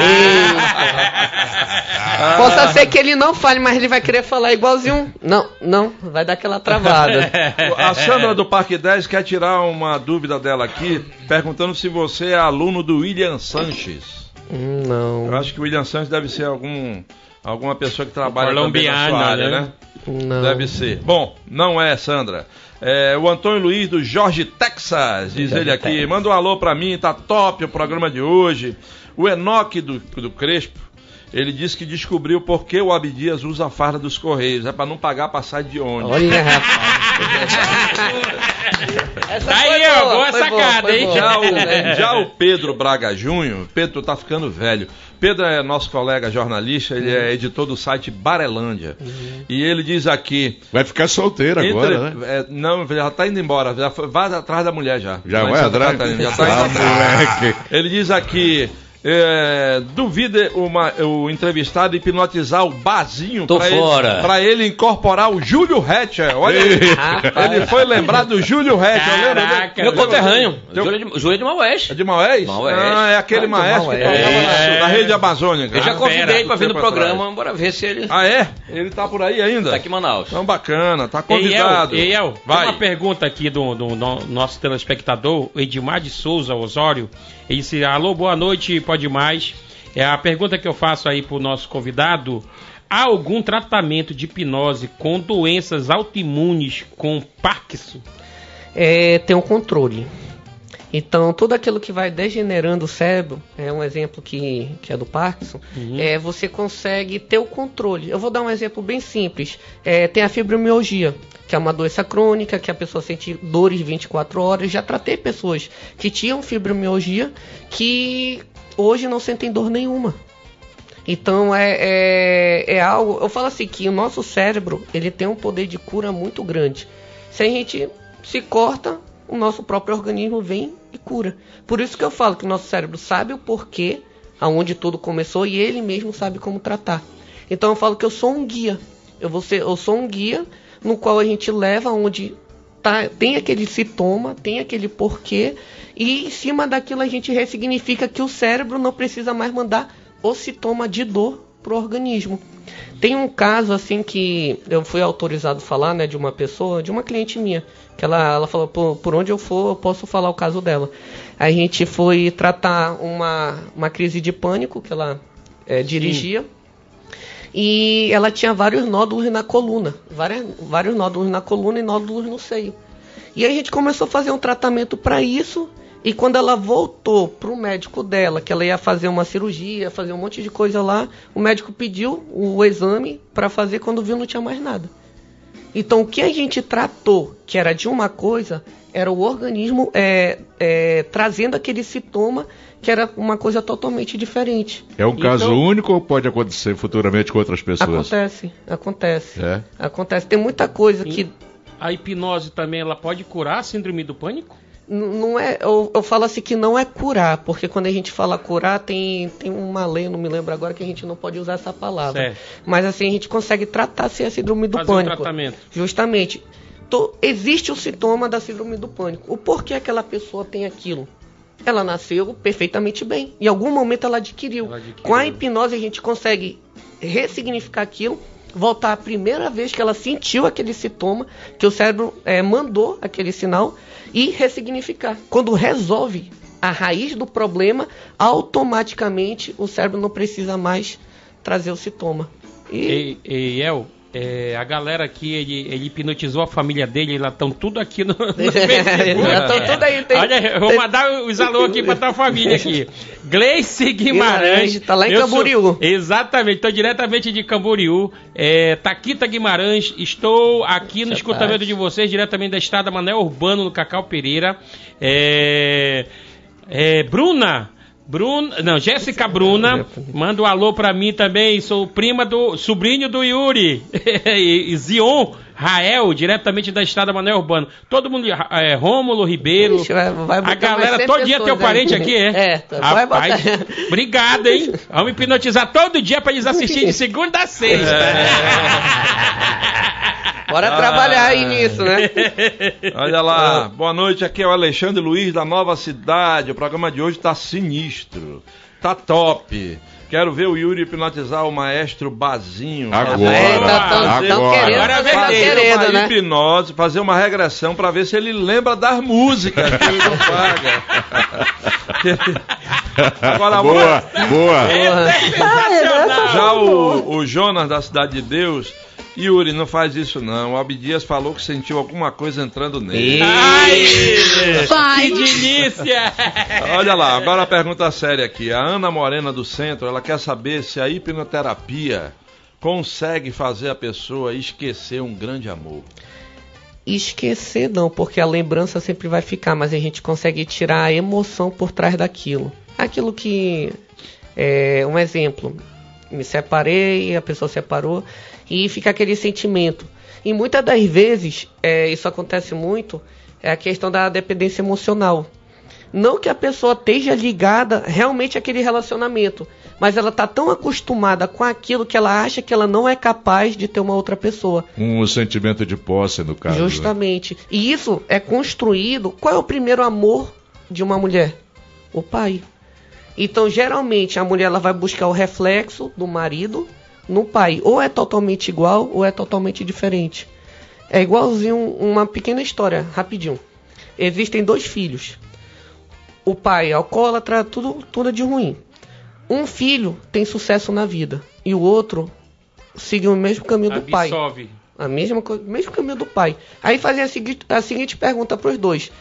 Ah. Possa ser que ele não fale, mas ele vai querer falar igualzinho. Não, não, vai dar aquela travada. A Sandra do Parque 10 quer tirar uma dúvida dela aqui, perguntando se você é aluno do William Sanches. Hum, não, Eu acho que o William Sanches deve ser algum, alguma pessoa que trabalha também na sua área, né? né? não. Deve ser. Bom, não é, Sandra. É, o Antônio Luiz do Jorge Texas, diz ele aqui. Manda um alô pra mim, tá top o programa de hoje. O Enoque do, do Crespo, ele disse que descobriu por que o Abdias usa a farda dos Correios. É pra não pagar passagem de ônibus. Olha, rapaz. Essa Tá ó, boa foi sacada, foi hein? Já o, já o Pedro Braga Júnior, Pedro tá ficando velho. Pedro é nosso colega jornalista, ele é editor do site Barelândia. E ele diz aqui. Vai ficar solteiro agora, entre- né? é, não, já tá indo embora, já foi- vai atrás da mulher já. Já vai atrás? Catarina, já tá Ah, indo atrás. moleque. Ele diz aqui. É, duvida uma- o entrevistado hipnotizar o Bazinho Tô pra fora. Ele, pra ele incorporar o Júlio Hatcher. Olha aí. Rapaz. Ele foi lembrar do Júlio Hatcher. lembra? Caraca, Meu conterrâneo, Teu- Júlio de, Júlio de Maués. É de Maués? Maués. Ah, é aquele Ah, de maestro que Maués. tocava É. na rede amazônica. Eu já Ah, convidei ele pra vir no programa, bora ver se ele Ah, é? Ele tá por aí ainda? tá aqui em Manaus. Então bacana, tá Eiel, convidado. Eiel, tem Vai. uma pergunta aqui do, do no- nosso telespectador, o Edmar de Souza Osório. Ele disse: Alô, boa noite, pode mais. É a pergunta que eu faço aí pro nosso convidado. Há algum tratamento de hipnose com doenças autoimunes com Parkinson? é, tem um controle. Então, tudo aquilo que vai degenerando o cérebro, é um exemplo que, que é do Parkinson, é, você consegue ter o controle. Eu vou dar um exemplo bem simples. É, tem a fibromialgia, que é uma doença crônica, que a pessoa sente dores 24 horas. Já tratei pessoas que tinham fibromialgia que hoje não sentem dor nenhuma. Então é, é, é algo. Eu falo assim que o nosso cérebro ele tem um poder de cura muito grande. Se a gente se corta, o nosso próprio organismo vem e cura. Por isso que eu falo que o nosso cérebro sabe o porquê, aonde tudo começou e ele mesmo sabe como tratar. Então eu falo que eu sou um guia. Eu, vou ser, eu sou um guia no qual a gente leva onde tá, tem aquele sintoma, tem aquele porquê, e em cima daquilo a gente ressignifica que o cérebro não precisa mais mandar o sintoma de dor pro organismo. Tem um caso assim que eu fui autorizado a falar, né, de uma pessoa, de uma cliente minha, que ela, ela falou, por, por onde eu for, eu posso falar o caso dela. A gente foi tratar uma, uma crise de pânico que ela eh, dirigia. E ela tinha vários nódulos na coluna, várias, vários nódulos na coluna e nódulos no seio. E a gente começou a fazer um tratamento para isso. E quando ela voltou pro médico dela, que ela ia fazer uma cirurgia, fazer um monte de coisa lá, o médico pediu o exame para fazer, quando viu não tinha mais nada. Então o que a gente tratou, que era de uma coisa, era o organismo é, é, trazendo aquele sintoma que era uma coisa totalmente diferente. É um caso Então- único ou pode acontecer futuramente com outras pessoas? Acontece, acontece. É. Acontece. Tem muita coisa que A hipnose também ela pode curar a síndrome do pânico? Não é, eu, eu falo assim que não é curar, porque quando a gente fala curar, tem, tem uma lei, não me lembro agora, que a gente não pode usar essa palavra. Certo. Mas assim, a gente consegue tratar se a síndrome do Fazer um pânico. tratamento. Justamente. To- existe o sintoma da síndrome do pânico. O porquê aquela pessoa tem aquilo? Ela nasceu perfeitamente bem. Em algum momento ela adquiriu. Ela adquiriu. Com a hipnose a gente consegue ressignificar aquilo, voltar à primeira vez que ela sentiu aquele sintoma, que o cérebro eh, mandou aquele sinal, e ressignificar. Quando resolve a raiz do problema, automaticamente o cérebro não precisa mais trazer o sintoma. E, E, e El, é, a galera aqui, ele, ele hipnotizou a família dele, eles estão tudo aqui no, no Facebook. Já tão tudo aí, tem- Olha, eu vou tem- mandar os alô aqui pra tua família aqui. Gleice Guimarães. Tá lá em eu sou- Camboriú. exatamente, estou diretamente de Camboriú. É, Taquita Guimarães, estou aqui no escutamento de vocês, diretamente da estrada Manel Urbano, no Cacau Pereira. É, é, Bruna. Bruna, não, Jéssica Bruna, manda um alô pra mim também, sou prima do, sobrinho do Yuri, e, Zion Rael, diretamente da estrada Manuel Urbano. Todo mundo, é, Rômulo Ribeiro, Ixi, vai- vai a galera, mais 100 todo dia é teu parente aí. aqui, é? É, tá, vai Rapaz, botar. obrigado, hein? Vamos hipnotizar todo dia pra eles assistirem de segunda a sexta. Bora trabalhar aí nisso, né? Olha lá, boa noite, aqui é o Alexandre Luiz da Nova Cidade. O programa de hoje tá sinistro, tá top. Quero ver o Yuri hipnotizar o maestro Bazinho. Agora, É, tá- tão- agora. tão querendo, Agora tá vai ter querendo, uma né? hipnose, fazer uma regressão pra ver se ele lembra das músicas que ele não paga. Agora, boa, boa. Já o, o Jonas da Cidade de Deus, Yuri, não faz isso não. O Abdias falou que sentiu alguma coisa entrando nele. Ai, que delícia! Olha lá, agora a pergunta séria aqui. A Ana Morena do Centro, ela quer saber se a hipnoterapia consegue fazer a pessoa esquecer um grande amor. esquecer não, porque a lembrança sempre vai ficar, mas a gente consegue tirar a emoção por trás daquilo. Aquilo que é um exemplo, me separei, a pessoa separou e fica aquele sentimento. E muitas das vezes, é, isso acontece muito, é a questão da dependência emocional. Não que a pessoa esteja ligada realmente àquele relacionamento, mas ela está tão acostumada com aquilo que ela acha que ela não é capaz de ter uma outra pessoa. Um sentimento de posse, no caso. né? Justamente. E isso é construído. Qual é o primeiro amor de uma mulher? O pai. Então, geralmente, a mulher ela vai buscar o reflexo do marido no pai. Ou é totalmente igual, ou é totalmente diferente. É igualzinho uma pequena história, rapidinho. Existem dois filhos. O pai é alcoólatra, tudo, tudo de ruim. Um filho tem sucesso na vida e o outro segue o mesmo caminho do pai. A mesma coisa, mesmo caminho do pai. Aí fazem a seguinte, a seguinte pergunta para os dois: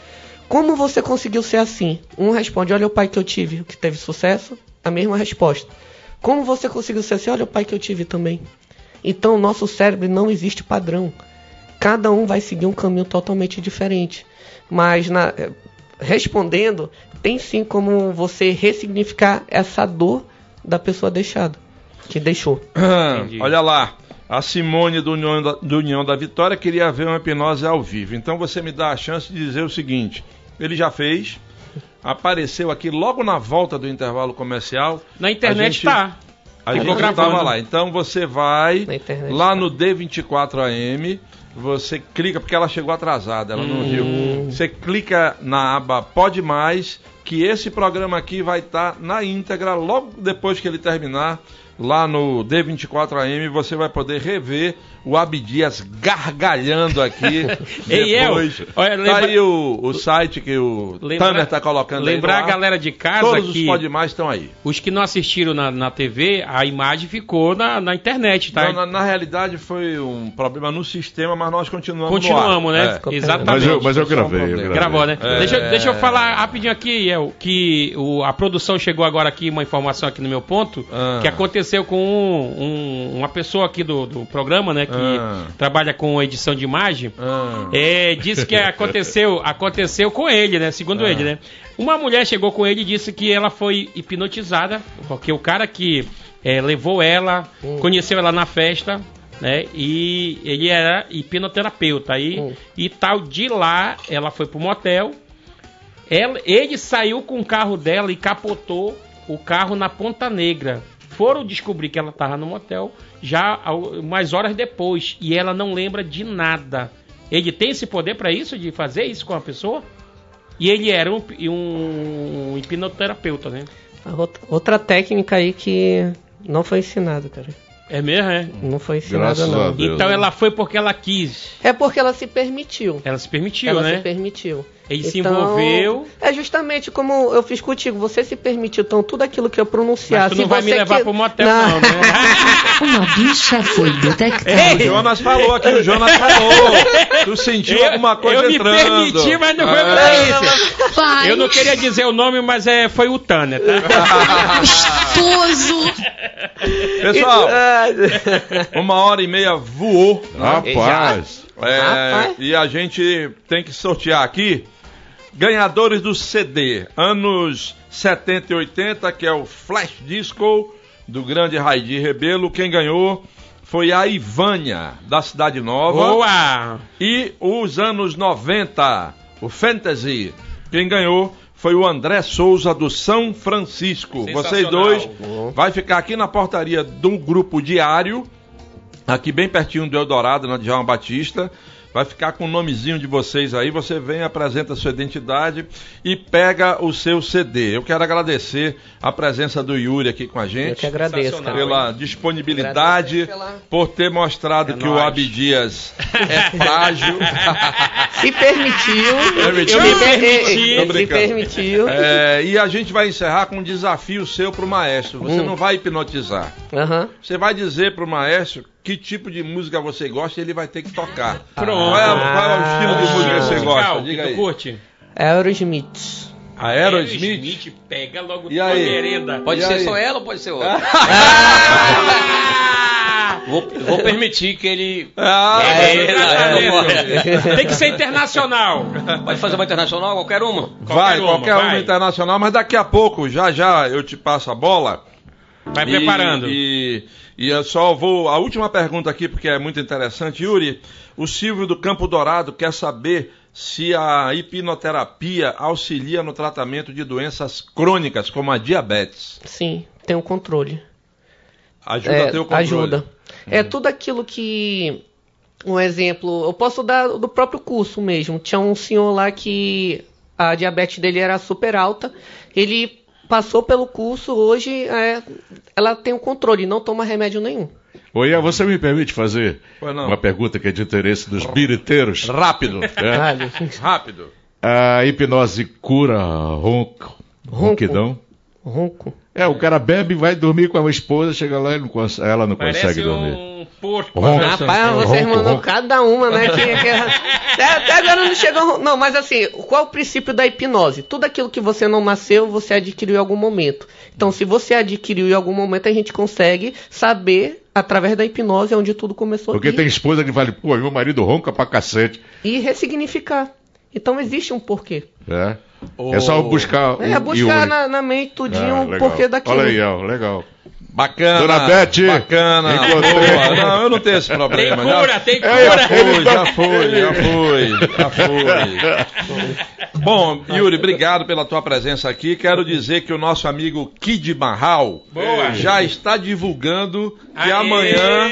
Como você conseguiu ser assim? Um responde: Olha o pai que eu tive, que teve sucesso. A mesma resposta. Como você conseguiu ser assim? Olha o pai que eu tive também. Então, nosso cérebro não existe padrão. Cada um vai seguir um caminho totalmente diferente. Mas, na- eh, respondendo, tem sim como você ressignificar essa dor da pessoa deixada, que deixou. Olha lá, a Simone do União, da, do União da Vitória queria ver uma hipnose ao vivo. Então você me dá a chance de dizer o seguinte: ele já fez, apareceu aqui logo na volta do intervalo comercial. Na internet A gente- tá. A Ficou gente estava lá. Então você vai lá tá. no D24AM, você clica, porque ela chegou atrasada, ela Hum. não viu. Você clica na aba Pode Mais, que esse programa aqui vai estar na íntegra logo depois que ele terminar. Lá no D24AM você vai poder rever o Abdias gargalhando aqui. Ei, El, depois. olha, tá lembra- aí o, o site que o Lembra- Tanner tá colocando aí Lembrar a galera de casa Todos os que Pode Mais estão aí. os que não assistiram na, na TV, a imagem ficou na, na internet, tá? Não, na, na realidade foi um problema no sistema, mas nós continuamos Continuamos, né? É. Exatamente. Mas eu, mas eu um gravei, eu gravei. Gravou, né? É. Deixa, eu- deixa eu falar rapidinho aqui, El, que o, a produção chegou agora aqui, uma informação aqui no meu ponto, Ah. que aconteceu com um- um- uma pessoa aqui do, do programa, né, que Ah. trabalha com edição de imagem, Ah. é, disse que aconteceu, aconteceu com ele, né? Segundo Ah. ele, né? Uma mulher chegou com ele e disse que ela foi hipnotizada, porque o cara que é, levou ela, Hum. conheceu ela na festa, né? E ele era hipnoterapeuta. Aí, Hum. E tal, de lá, ela foi pro motel. Ela- ele saiu com o carro dela e capotou o carro na Ponta Negra. Foram descobrir que ela estava no motel já umas horas depois e ela não lembra de nada. Ele tem esse poder para isso, de fazer isso com a pessoa? E ele era um, um hipnoterapeuta, né? Outra- técnica aí que não foi ensinada, cara. É mesmo, é? Não foi ensinada, não. Deus. Então ela foi porque ela quis. É porque ela se permitiu. Ela se permitiu, ela né? se permitiu. Ele se envolveu. É justamente como eu fiz contigo. Você se permitiu. Então, tudo aquilo que eu pronunciar. Mas tu se não vai me levar que- pro motel, não, né? Uma bicha foi O detectada. Jonas falou aqui, o Jonas falou. Tu sentiu alguma coisa eu me entrando. permiti, mas não foi Ah. pra isso. Vai. Eu não queria dizer o nome, mas é, foi o Tanner, tá? Gostoso. Pessoal, uma hora e meia voou. Rapaz. É, e a gente tem que sortear aqui ganhadores do CD anos 70 e 80, que é o Flash Disco do grande Raidi Rebelo. Quem ganhou foi a Ivânia, da Cidade Nova. Boa! E os anos 90, o Fantasy. Quem ganhou foi o André Souza do São Francisco. Vocês dois vai ficar aqui na portaria do grupo diário, aqui bem pertinho do Eldorado, na Djalma Batista. Vai ficar com o nomezinho de vocês aí. Você vem, apresenta a sua identidade e pega o seu CD. Eu quero agradecer a presença do Yuri aqui com a eu gente que agradeço, cara. pela disponibilidade, pela- por ter mostrado É que o. Abdias é frágil. Se permitiu. Permitiu? Eu me permiti. Se permitiu. É, e a gente vai encerrar com um desafio seu pro maestro. Você Hum. não vai hipnotizar. Você vai dizer pro maestro que tipo de música você gosta e ele vai ter que tocar. Pronto. Qual é, qual é o estilo de música que você Musical, gosta? que Diga tu aí. curte? Aerosmith. Aerosmith. pega logo E tua aí? merenda. Pode E ser aí? só ela ou pode ser outra? Ah! Vou, vou permitir que ele. Ah, É, É, tratamento. Tem que ser internacional. Pode fazer uma internacional, qualquer uma. vai, uma, qualquer uma vai. internacional, mas daqui a pouco, já já eu te passo a bola. Vai E- preparando. E, e eu só vou. A última pergunta aqui, porque é muito interessante. Yuri, o Silvio do Campo Dourado quer saber se a hipnoterapia auxilia no tratamento de doenças crônicas, como a diabetes. Sim, tem um controle. Ajuda É, a ter o controle. ajuda. É tudo aquilo que. Um exemplo, eu posso dar do próprio curso mesmo. Tinha um senhor lá que a diabetes dele era super alta. Ele passou pelo curso, hoje é, ela tem o controle, não toma remédio nenhum. Oi, você me permite fazer uma pergunta que é de interesse dos biriteiros? Rápido. É. Rápido. A hipnose cura ronco, ronquidão? Ronco. É, o cara bebe, vai dormir com a esposa, chega lá e não cons- ela não Parece consegue dormir. um porco. Ronco. Rapaz, Ronco, vocês mandam cada uma, né? Que, que- até, até agora não chegou. Não, mas assim, qual é o princípio da hipnose? Tudo aquilo que você não nasceu, você adquiriu em algum momento. Então, se você adquiriu em algum momento, a gente consegue saber, através da hipnose, onde tudo começou Porque e, tem esposa que fala, pô, meu marido ronca pra cacete. e ressignificar. Então, existe um porquê. É, é só buscar É, o buscar na, na mente tudinho Ah, porquê daquilo. Olha aí, ó, legal. Bacana. Dona Beth, Bacana. encontrei. Boa. Não, eu não tenho esse Tem problema. cura, já, tem já cura. foi, já foi, já foi, já foi. Bom, Yuri, obrigado pela tua presença aqui. Quero dizer que o nosso amigo Kid Marral Boa. já está divulgando que Aê! amanhã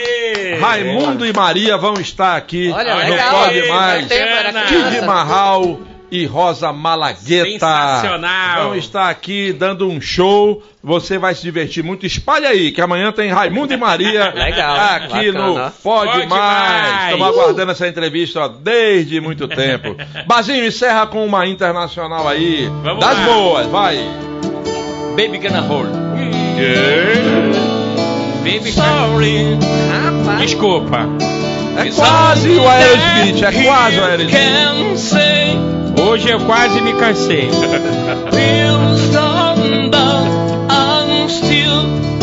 Raimundo e Maria vão estar aqui Olha, no legal. Pode Mais. Kid. Marral e Rosa Malagueta. Sensacional. Vão estar aqui dando um show. Você vai se divertir muito. Espalha aí, que amanhã tem Raimundo e Maria Legal, aqui bacana. no Pode, Pode Mais. Mais. Estamos aguardando essa entrevista ó, desde muito tempo. Bazinho, encerra com uma internacional aí. Vamos das lá. boas, vai. Baby gonna hold. Baby, Sorry. Rapaz. desculpa. É quase o Aerosmith, é quase o Aerosmith. Hoje eu quase me cansei.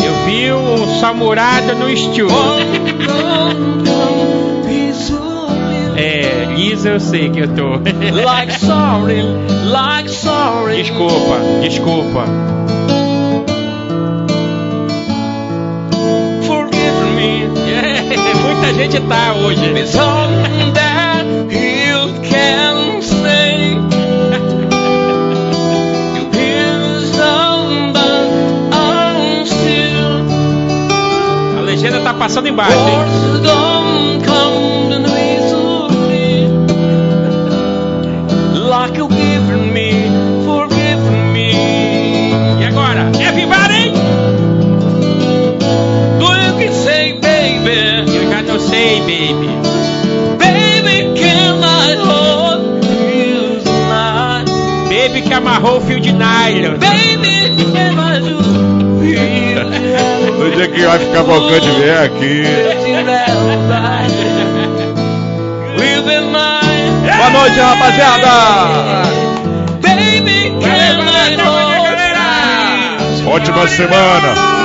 Eu vi um samurado no estúdio. É, Lisa eu sei que eu tô. like sorry, like sorry. Desculpa, desculpa. Forgive me. Muita gente tá hoje. Legenda tá passando embaixo, hein? E agora? Do baby, baby. baby, can? Baby que amarrou o fio de nylon. Baby, dia que vai ficar bocante vier aqui. Boa noite, rapaziada. Ótima semana.